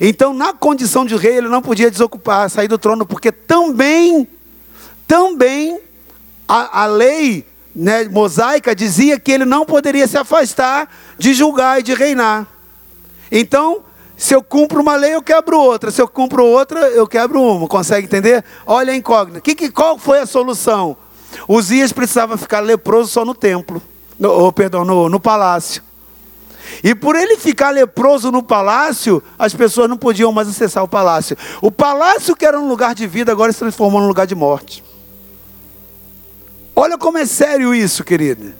Então, na condição de rei, ele não podia desocupar, sair do trono, porque também, também, a, a lei né, mosaica dizia que ele não poderia se afastar de julgar e de reinar. Então, se eu cumpro uma lei, eu quebro outra. Se eu cumpro outra, eu quebro uma. Consegue entender? Olha a incógnita. Que, que, qual foi a solução? Uzias precisava ficar leproso só no templo. No, oh, perdão, no, no palácio. E por ele ficar leproso no palácio, as pessoas não podiam mais acessar o palácio. O palácio, que era um lugar de vida, agora se transformou num lugar de morte. Olha como é sério isso, querida.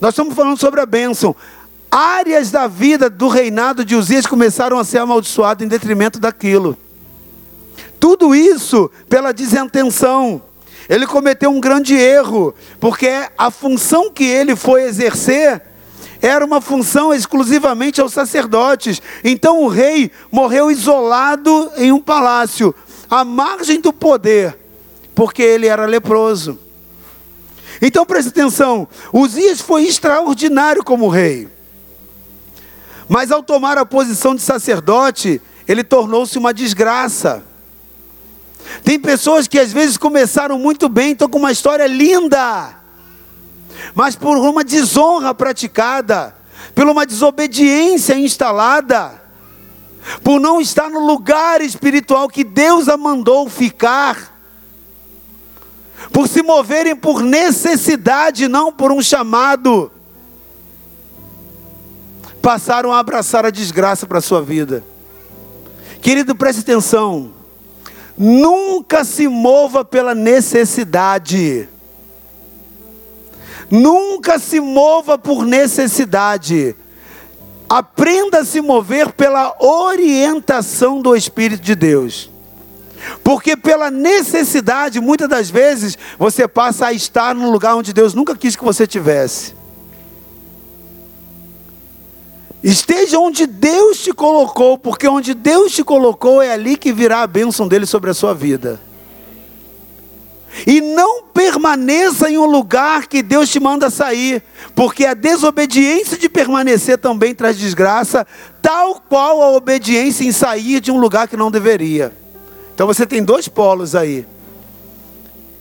Nós estamos falando sobre a bênção. Áreas da vida do reinado de Uzias começaram a ser amaldiçoadas em detrimento daquilo. Tudo isso pela desatenção. Ele cometeu um grande erro, porque a função que ele foi exercer era uma função exclusivamente aos sacerdotes. Então o rei morreu isolado em um palácio, à margem do poder, porque ele era leproso. Então preste atenção: Uzias foi extraordinário como rei. Mas ao tomar a posição de sacerdote, ele tornou-se uma desgraça. Tem pessoas que às vezes começaram muito bem, estão com uma história linda mas por uma desonra praticada, por uma desobediência instalada, por não estar no lugar espiritual que Deus a mandou ficar, por se moverem por necessidade, não por um chamado, passaram a abraçar a desgraça para a sua vida. Querido, preste atenção. Nunca se mova pela necessidade. Nunca se mova por necessidade. Aprenda a se mover pela orientação do Espírito de Deus. Porque pela necessidade, muitas das vezes, você passa a estar num lugar onde Deus nunca quis que você tivesse. Esteja onde Deus te colocou, porque onde Deus te colocou é ali que virá a bênção dele sobre a sua vida. E não permaneça em um lugar que Deus te manda sair, porque a desobediência de permanecer também traz desgraça, tal qual a obediência em sair de um lugar que não deveria. Então você tem dois polos aí.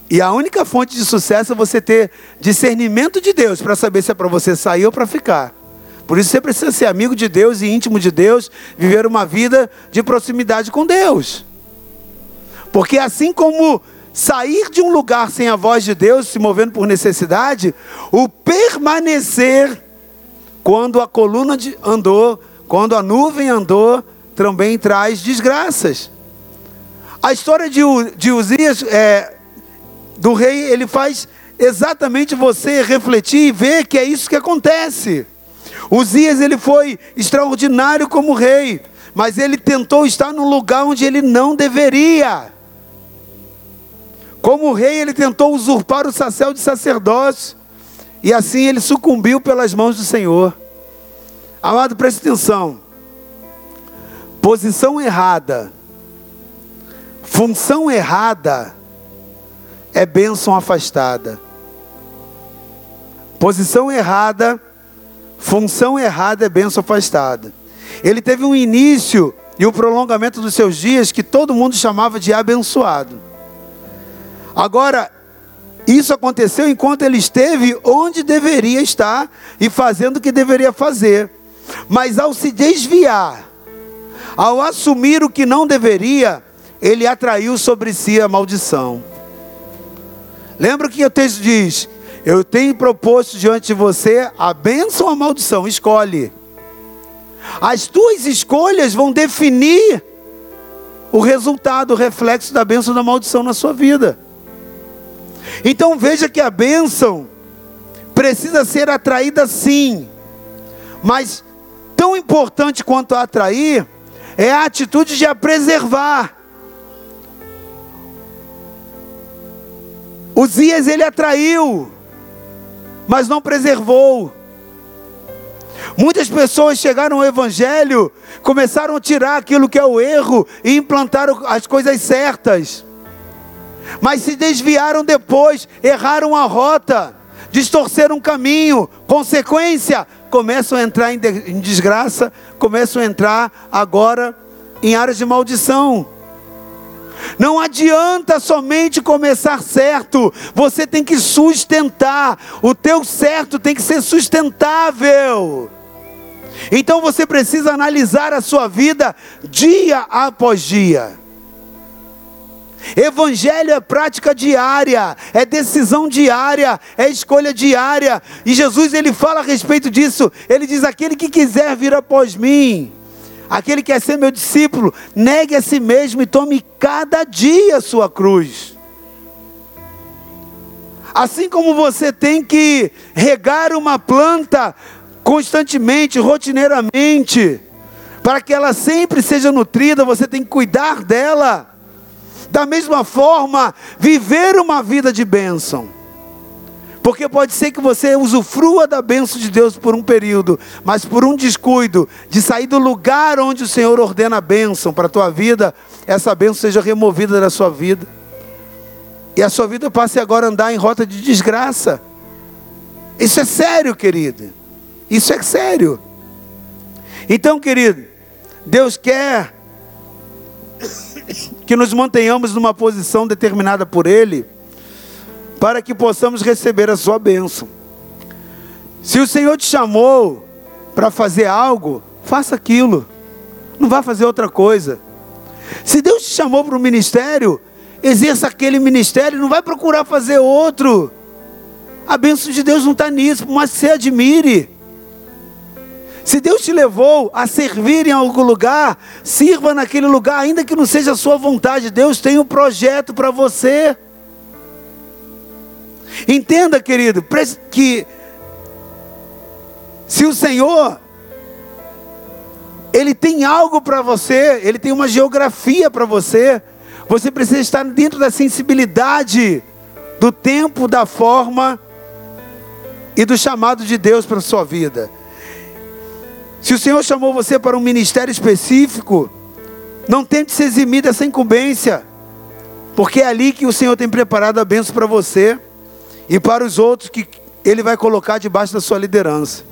E a única fonte de sucesso é você ter discernimento de Deus para saber se é para você sair ou para ficar. Por isso você precisa ser amigo de Deus e íntimo de Deus, viver uma vida de proximidade com Deus. Porque assim como sair de um lugar sem a voz de Deus, se movendo por necessidade, o permanecer quando a coluna andou, quando a nuvem andou, também traz desgraças. A história de, de Uzias, é, do rei, ele faz exatamente você refletir e ver que é isso que acontece. Uzias ele foi extraordinário como rei, mas ele tentou estar num lugar onde ele não deveria. Como rei, ele tentou usurpar o de sacerdócio. E assim ele sucumbiu pelas mãos do Senhor. Amado, preste atenção. Posição errada, função errada, é bênção afastada. Posição errada, função errada é bênção afastada. Ele teve um início e o prolongamento dos seus dias que todo mundo chamava de abençoado. Agora, isso aconteceu enquanto ele esteve onde deveria estar e fazendo o que deveria fazer. Mas ao se desviar, ao assumir o que não deveria, ele atraiu sobre si a maldição. Lembra que o texto diz: Eu tenho proposto diante de você a bênção ou a maldição? Escolhe. As tuas escolhas vão definir o resultado, o reflexo da bênção ou da maldição na sua vida. Então veja que a bênção precisa ser atraída sim, mas tão importante quanto a atrair é a atitude de a preservar. Uzias ele atraiu, mas não preservou. Muitas pessoas chegaram ao Evangelho, começaram a tirar aquilo que é o erro e implantaram as coisas certas mas se desviaram depois, erraram a rota, distorceram o caminho, consequência, começam a entrar em, em desgraça, começam a entrar agora em áreas de maldição. Não adianta somente começar certo, você tem que sustentar. O teu certo tem que ser sustentável. Então você precisa analisar a sua vida dia após dia. Evangelho é prática diária, é decisão diária, é escolha diária. E Jesus ele fala a respeito disso. Ele diz: aquele que quiser vir após mim, aquele que quer ser meu discípulo, negue a si mesmo e tome cada dia a sua cruz. Assim como você tem que regar uma planta constantemente, rotineiramente, para que ela sempre seja nutrida, você tem que cuidar dela. Da mesma forma, viver uma vida de bênção. Porque pode ser que você usufrua da bênção de Deus por um período, mas por um descuido de sair do lugar onde o Senhor ordena a bênção para a tua vida, essa bênção seja removida da sua vida. E a sua vida passe agora a andar em rota de desgraça. Isso é sério, querido. Isso é sério. Então, querido, Deus quer que nos mantenhamos numa posição determinada por Ele, para que possamos receber a Sua bênção. Se o Senhor te chamou para fazer algo, faça aquilo, não vá fazer outra coisa. Se Deus te chamou para um ministério, exerça aquele ministério, não vai procurar fazer outro. A bênção de Deus não está nisso, mas você admire. Se Deus te levou a servir em algum lugar, sirva naquele lugar, ainda que não seja a sua vontade. Deus tem um projeto para você. Entenda, querido, que se o Senhor ele tem algo para você, ele tem uma geografia para você, você precisa estar dentro da sensibilidade do tempo, da forma e do chamado de Deus para a sua vida. Se o Senhor chamou você para um ministério específico, não tente se eximir dessa incumbência, porque é ali que o Senhor tem preparado a bênção para você e para os outros que Ele vai colocar debaixo da sua liderança.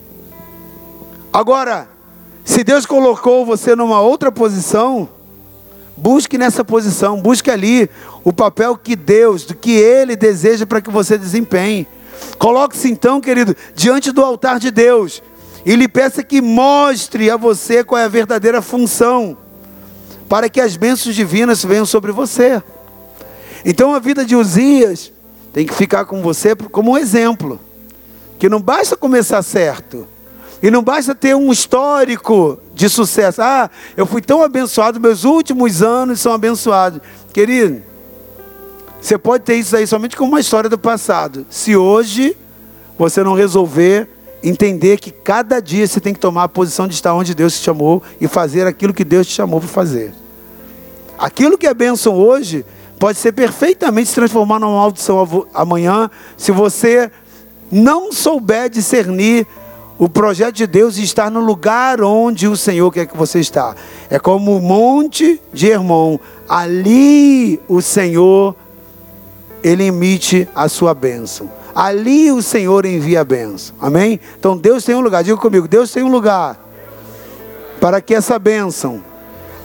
Agora, se Deus colocou você numa outra posição, busque nessa posição, busque ali o papel que Deus, do que Ele deseja para que você desempenhe. Coloque-se então, querido, diante do altar de Deus e lhe peça que mostre a você qual é a verdadeira função, para que as bênçãos divinas venham sobre você. Então a vida de Uzias tem que ficar com você como um exemplo, que não basta começar certo, e não basta ter um histórico de sucesso. Ah, eu fui tão abençoado, meus últimos anos são abençoados. Querido, você pode ter isso aí somente como uma história do passado. Se hoje você não resolver entender que cada dia você tem que tomar a posição de estar onde Deus te chamou e fazer aquilo que Deus te chamou para fazer. Aquilo que é bênção hoje pode ser perfeitamente se transformar numa maldição amanhã, se você não souber discernir o projeto de Deus e estar no lugar onde o Senhor quer que você está. É como o monte de Hermon. Ali o Senhor ele emite a sua bênção. Ali o Senhor envia a bênção. Amém? Então Deus tem um lugar. Diga comigo, Deus tem um lugar para que essa bênção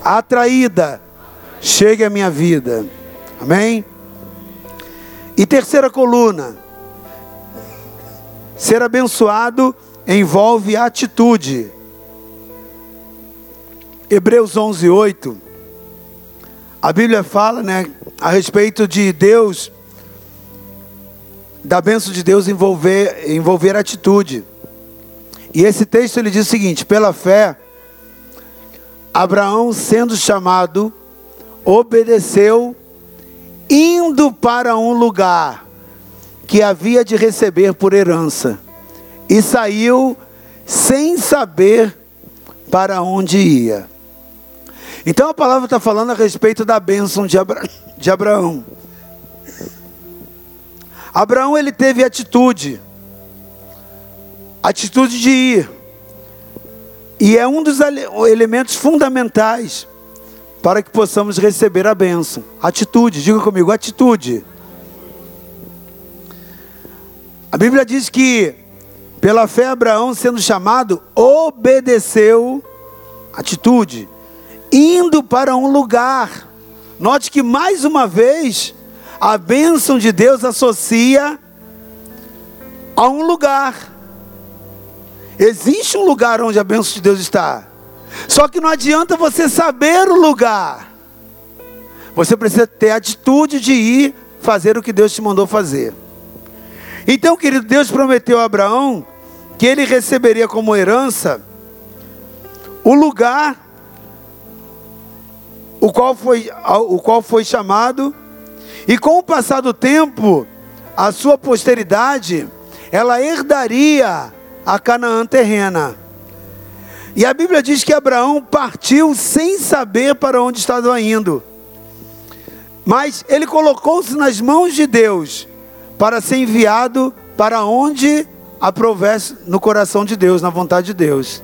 atraída chegue à minha vida. Amém? E terceira coluna. Ser abençoado envolve atitude. Hebreus 11, 8. A Bíblia fala, né, a respeito de Deus, da bênção de Deus envolver, envolver atitude. E esse texto ele diz o seguinte: pela fé, Abraão, sendo chamado, obedeceu, indo para um lugar que havia de receber por herança, e saiu sem saber para onde ia. Então a palavra está falando a respeito da bênção de, de Abraão. Abraão ele teve atitude, atitude de ir, e é um dos elementos fundamentais para que possamos receber a bênção. Atitude, diga comigo, atitude. A Bíblia diz que, pela fé, Abraão, sendo chamado, obedeceu, atitude, indo para um lugar. Note que, mais uma vez, a bênção de Deus associa a um lugar. Existe um lugar onde a bênção de Deus está. Só que não adianta você saber o lugar. Você precisa ter a atitude de ir fazer o que Deus te mandou fazer. Então, querido, Deus prometeu a Abraão que ele receberia como herança o lugar o qual foi, o qual foi chamado, e com o passar do tempo, a sua posteridade, ela herdaria a Canaã terrena. E a Bíblia diz que Abraão partiu sem saber para onde estava indo. Mas ele colocou-se nas mãos de Deus para ser enviado para onde aprovesse no coração de Deus, na vontade de Deus.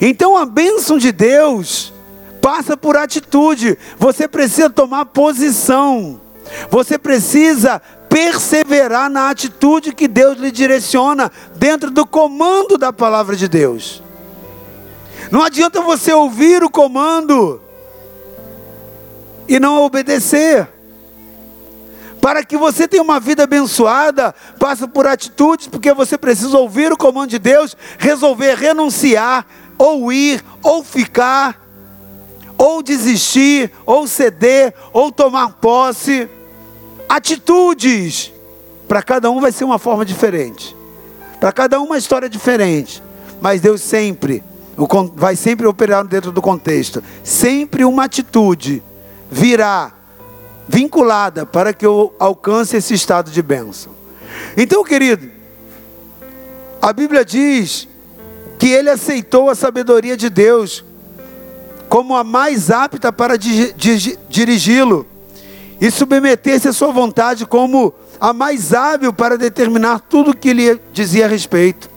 Então a bênção de Deus passa por atitude. Você precisa tomar posição. Você precisa perseverar na atitude que Deus lhe direciona dentro do comando da palavra de Deus. Não adianta você ouvir o comando e não obedecer. Para que você tenha uma vida abençoada, passa por atitudes, porque você precisa ouvir o comando de Deus, resolver renunciar, ou ir, ou ficar, ou desistir, ou ceder, ou tomar posse. Atitudes. Para cada um vai ser uma forma diferente. Para cada um uma história diferente. Mas Deus sempre vai sempre operar dentro do contexto. Sempre uma atitude virá vinculada para que eu alcance esse estado de bênção. Então, querido, a Bíblia diz que ele aceitou a sabedoria de Deus como a mais apta para dirigi-lo e submeter-se à sua vontade como a mais hábil para determinar tudo o que lhe dizia a respeito.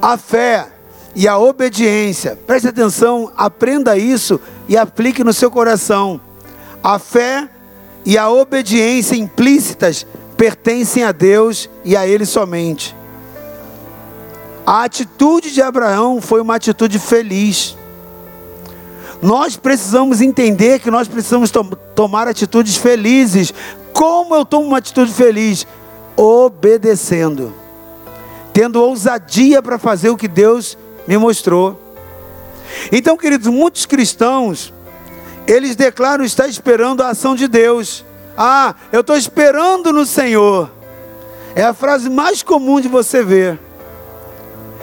A fé e a obediência. Preste atenção, aprenda isso e aplique no seu coração. A fé e a obediência implícitas pertencem a Deus e a Ele somente. A atitude de Abraão foi uma atitude feliz. Nós precisamos entender que nós precisamos to tomar atitudes felizes. Como eu tomo uma atitude feliz? Obedecendo, tendo ousadia para fazer o que Deus me mostrou. Então, queridos, muitos cristãos, eles declaram estar esperando a ação de Deus. Ah, eu estou esperando no Senhor. É a frase mais comum de você ver.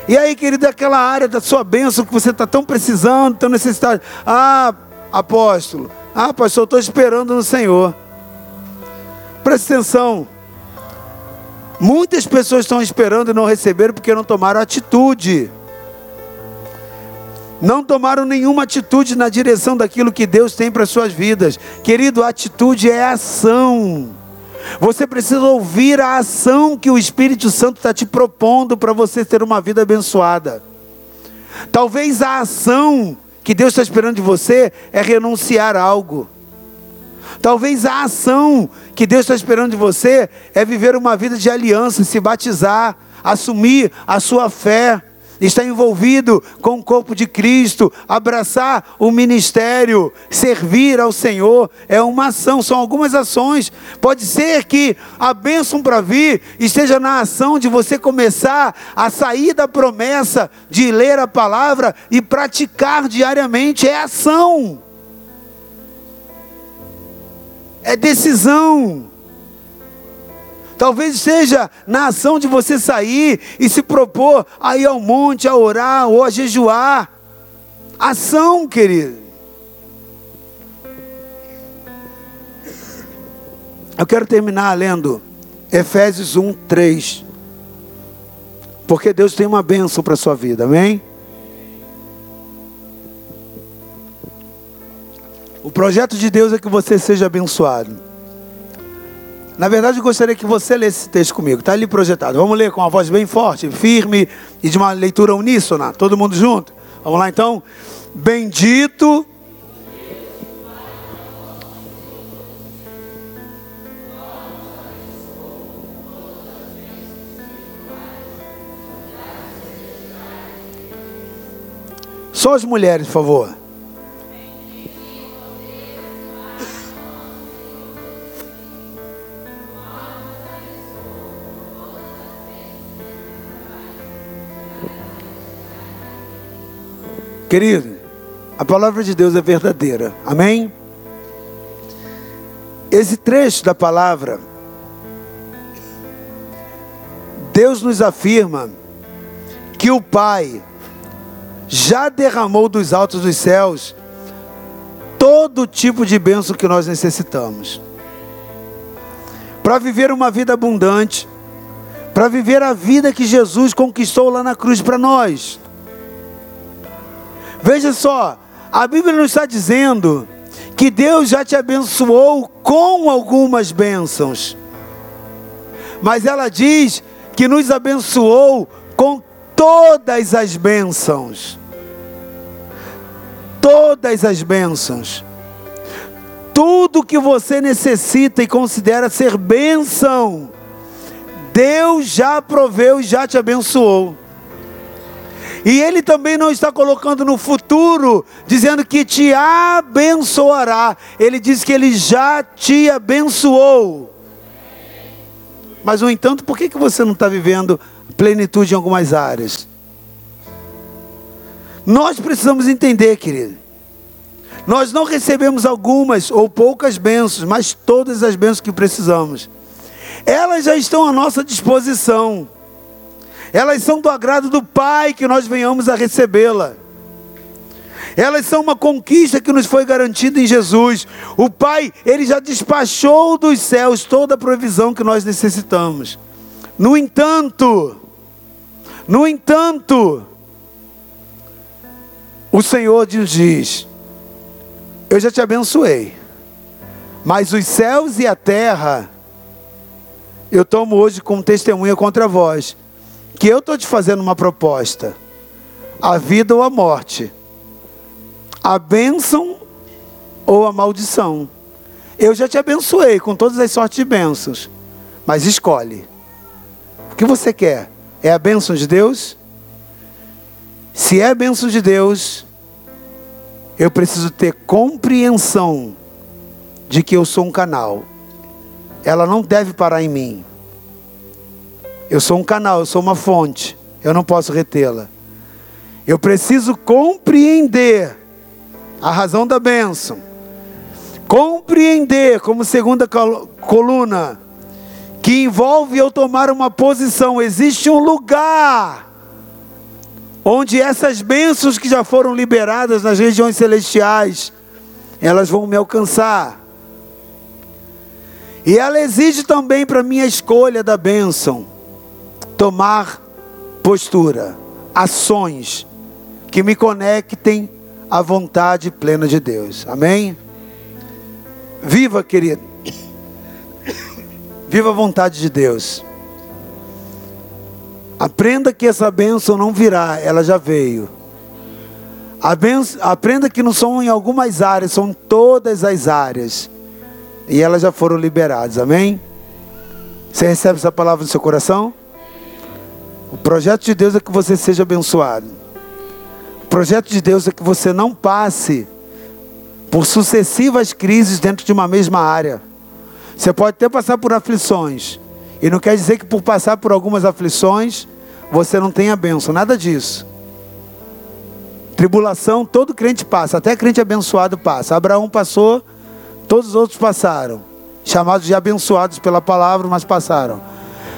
E aí, querido, aquela área da sua bênção que você está tão precisando, tão necessitado. Ah, apóstolo. Ah, pastor, estou esperando no Senhor. Preste atenção. Muitas pessoas estão esperando e não receberam porque não tomaram atitude. não tomaram nenhuma atitude na direção daquilo que Deus tem para suas vidas. Querido, atitude é ação. Você precisa ouvir a ação que o Espírito Santo está te propondo para você ter uma vida abençoada. Talvez a ação que Deus está esperando de você é renunciar a algo. Talvez a ação que Deus está esperando de você é viver uma vida de aliança, se batizar, assumir a sua fé está envolvido com o corpo de Cristo, abraçar o ministério, servir ao Senhor, é uma ação, são algumas ações. Pode ser que a bênção para vir esteja na ação de você começar a sair da promessa de ler a palavra e praticar diariamente, é ação. É decisão. Talvez seja na ação de você sair e se propor a ir ao monte, a orar ou a jejuar. Ação, querido. Eu quero terminar lendo Efésios 1, 3. Porque Deus tem uma bênção para a sua vida, amém? O projeto de Deus é que você seja abençoado. Na verdade, eu gostaria que você lesse esse texto comigo. Está ali projetado. Vamos ler com uma voz bem forte, firme e de uma leitura uníssona. Todo mundo junto? Vamos lá então. Bendito. Só as mulheres, por favor. Querido, a palavra de Deus é verdadeira. Amém? Esse trecho da palavra, Deus nos afirma que o Pai já derramou dos altos dos céus todo tipo de bênção que nós necessitamos. Para viver uma vida abundante, para viver a vida que Jesus conquistou lá na cruz para nós. Veja só, a Bíblia não está dizendo que Deus já te abençoou com algumas bênçãos, mas ela diz que nos abençoou com todas as bênçãos. Todas as bênçãos. Tudo que você necessita e considera ser bênção, Deus já proveu e já te abençoou. E Ele também não está colocando no futuro, dizendo que te abençoará. Ele diz que Ele já te abençoou. Mas, no entanto, por que, que você não está vivendo plenitude em algumas áreas? Nós precisamos entender, querido. Nós não recebemos algumas ou poucas bênçãos, mas todas as bênçãos que precisamos. Elas já estão à nossa disposição elas são do agrado do Pai que nós venhamos a recebê-la. Elas são uma conquista que nos foi garantida em Jesus. O Pai, Ele já despachou dos céus toda a provisão que nós necessitamos. No entanto, no entanto, o Senhor nos diz: Eu já te abençoei, mas os céus e a terra eu tomo hoje como testemunha contra vós que eu estou te fazendo uma proposta: a vida ou a morte, a bênção ou a maldição. Eu já te abençoei com todas as sortes de bênçãos, mas escolhe. O que você quer? É a bênção de Deus? Se é a bênção de Deus, eu preciso ter compreensão de que eu sou um canal. Ela não deve parar em mim. Eu sou um canal, eu sou uma fonte. Eu não posso retê-la. Eu preciso compreender a razão da bênção. Compreender, como segunda coluna, que envolve eu tomar uma posição. Existe um lugar onde essas bênçãos que já foram liberadas nas regiões celestiais, elas vão me alcançar. E ela exige também para minha escolha da bênção tomar postura, ações que me conectem à vontade plena de Deus. Amém? Viva, querido. Viva a vontade de Deus. Aprenda que essa bênção não virá, ela já veio. Benção, aprenda que não são em algumas áreas, são todas as áreas. E elas já foram liberadas, amém? Você recebe essa palavra no seu coração? O projeto de Deus é que você seja abençoado. O projeto de Deus é que você não passe por sucessivas crises dentro de uma mesma área. Você pode até passar por aflições. E não quer dizer que por passar por algumas aflições, você não tenha bênção. Nada disso. Tribulação, todo crente passa, até crente abençoado passa. Abraão passou, todos os outros passaram. Chamados de abençoados pela palavra, mas passaram.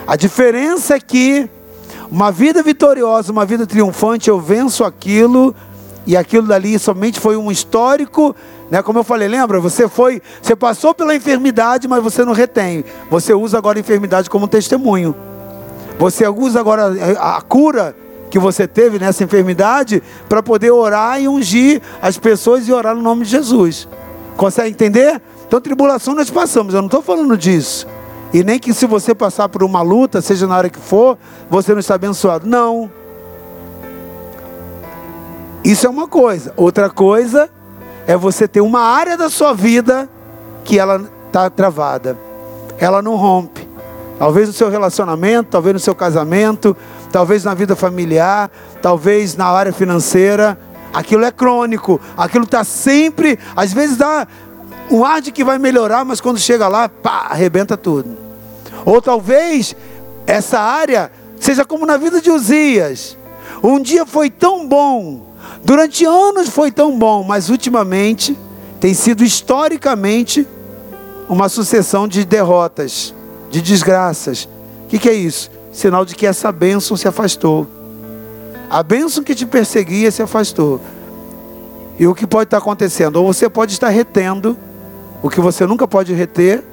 A diferença é que uma vida vitoriosa, uma vida triunfante, eu venço aquilo e aquilo dali somente foi um histórico, né? Como eu falei, lembra? Você foi, você passou pela enfermidade, mas você não retém. Você usa agora a enfermidade como testemunho. Você usa agora a cura que você teve nessa enfermidade para poder orar e ungir as pessoas e orar no nome de Jesus. Consegue entender? Então, tribulação nós passamos, eu não estou falando disso. E nem que se você passar por uma luta, seja na hora que for, você não está abençoado. Não. Isso é uma coisa. Outra coisa é você ter uma área da sua vida que ela está travada. Ela não rompe. Talvez no seu relacionamento, talvez no seu casamento, talvez na vida familiar, talvez na área financeira. Aquilo é crônico, aquilo está sempre, às vezes dá um ar de que vai melhorar, mas quando chega lá, pá, arrebenta tudo. Ou talvez essa área seja como na vida de Uzias. Um dia foi tão bom, durante anos foi tão bom, mas ultimamente tem sido historicamente uma sucessão de derrotas, de desgraças. O que, que é isso? Sinal de que essa bênção se afastou. A bênção que te perseguia se afastou. E o que pode estar acontecendo? Ou você pode estar retendo o que você nunca pode reter,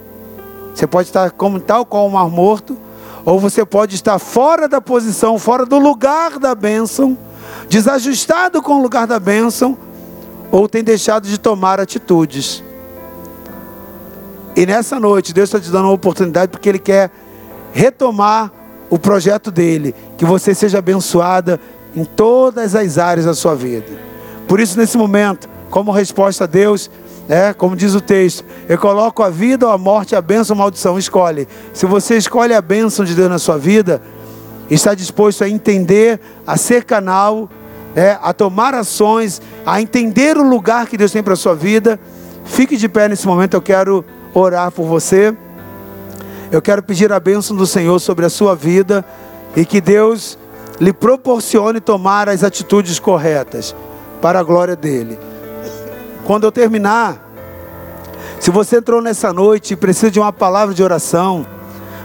você pode estar como tal qual o mar morto, ou você pode estar fora da posição, fora do lugar da bênção, desajustado com o lugar da bênção, ou tem deixado de tomar atitudes. E nessa noite, Deus está te dando uma oportunidade porque Ele quer retomar o projeto dele, que você seja abençoada em todas as áreas da sua vida. Por isso, nesse momento, como resposta a Deus, é, como diz o texto, eu coloco a vida ou a morte, a bênção ou a maldição. Escolhe. Se você escolhe a bênção de Deus na sua vida, está disposto a entender, a ser canal, é, a tomar ações, a entender o lugar que Deus tem para a sua vida, fique de pé nesse momento. Eu quero orar por você. Eu quero pedir a bênção do Senhor sobre a sua vida e que Deus lhe proporcione tomar as atitudes corretas para a glória dele. Quando eu terminar, se você entrou nessa noite e precisa de uma palavra de oração,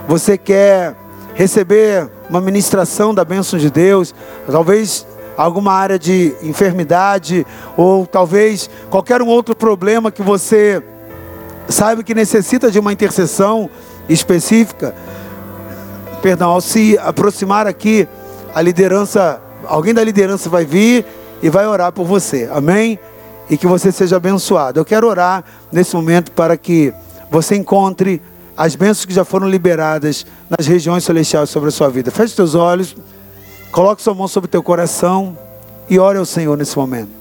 você quer receber uma ministração da bênção de Deus, talvez alguma área de enfermidade, ou talvez qualquer um outro problema que você saiba que necessita de uma intercessão específica, perdão, ao se aproximar aqui, a liderança, alguém da liderança vai vir e vai orar por você, amém? E que você seja abençoado. Eu quero orar nesse momento para que você encontre as bênçãos que já foram liberadas nas regiões celestiais sobre a sua vida. Feche seus olhos, coloque sua mão sobre o teu coração e ore ao Senhor nesse momento.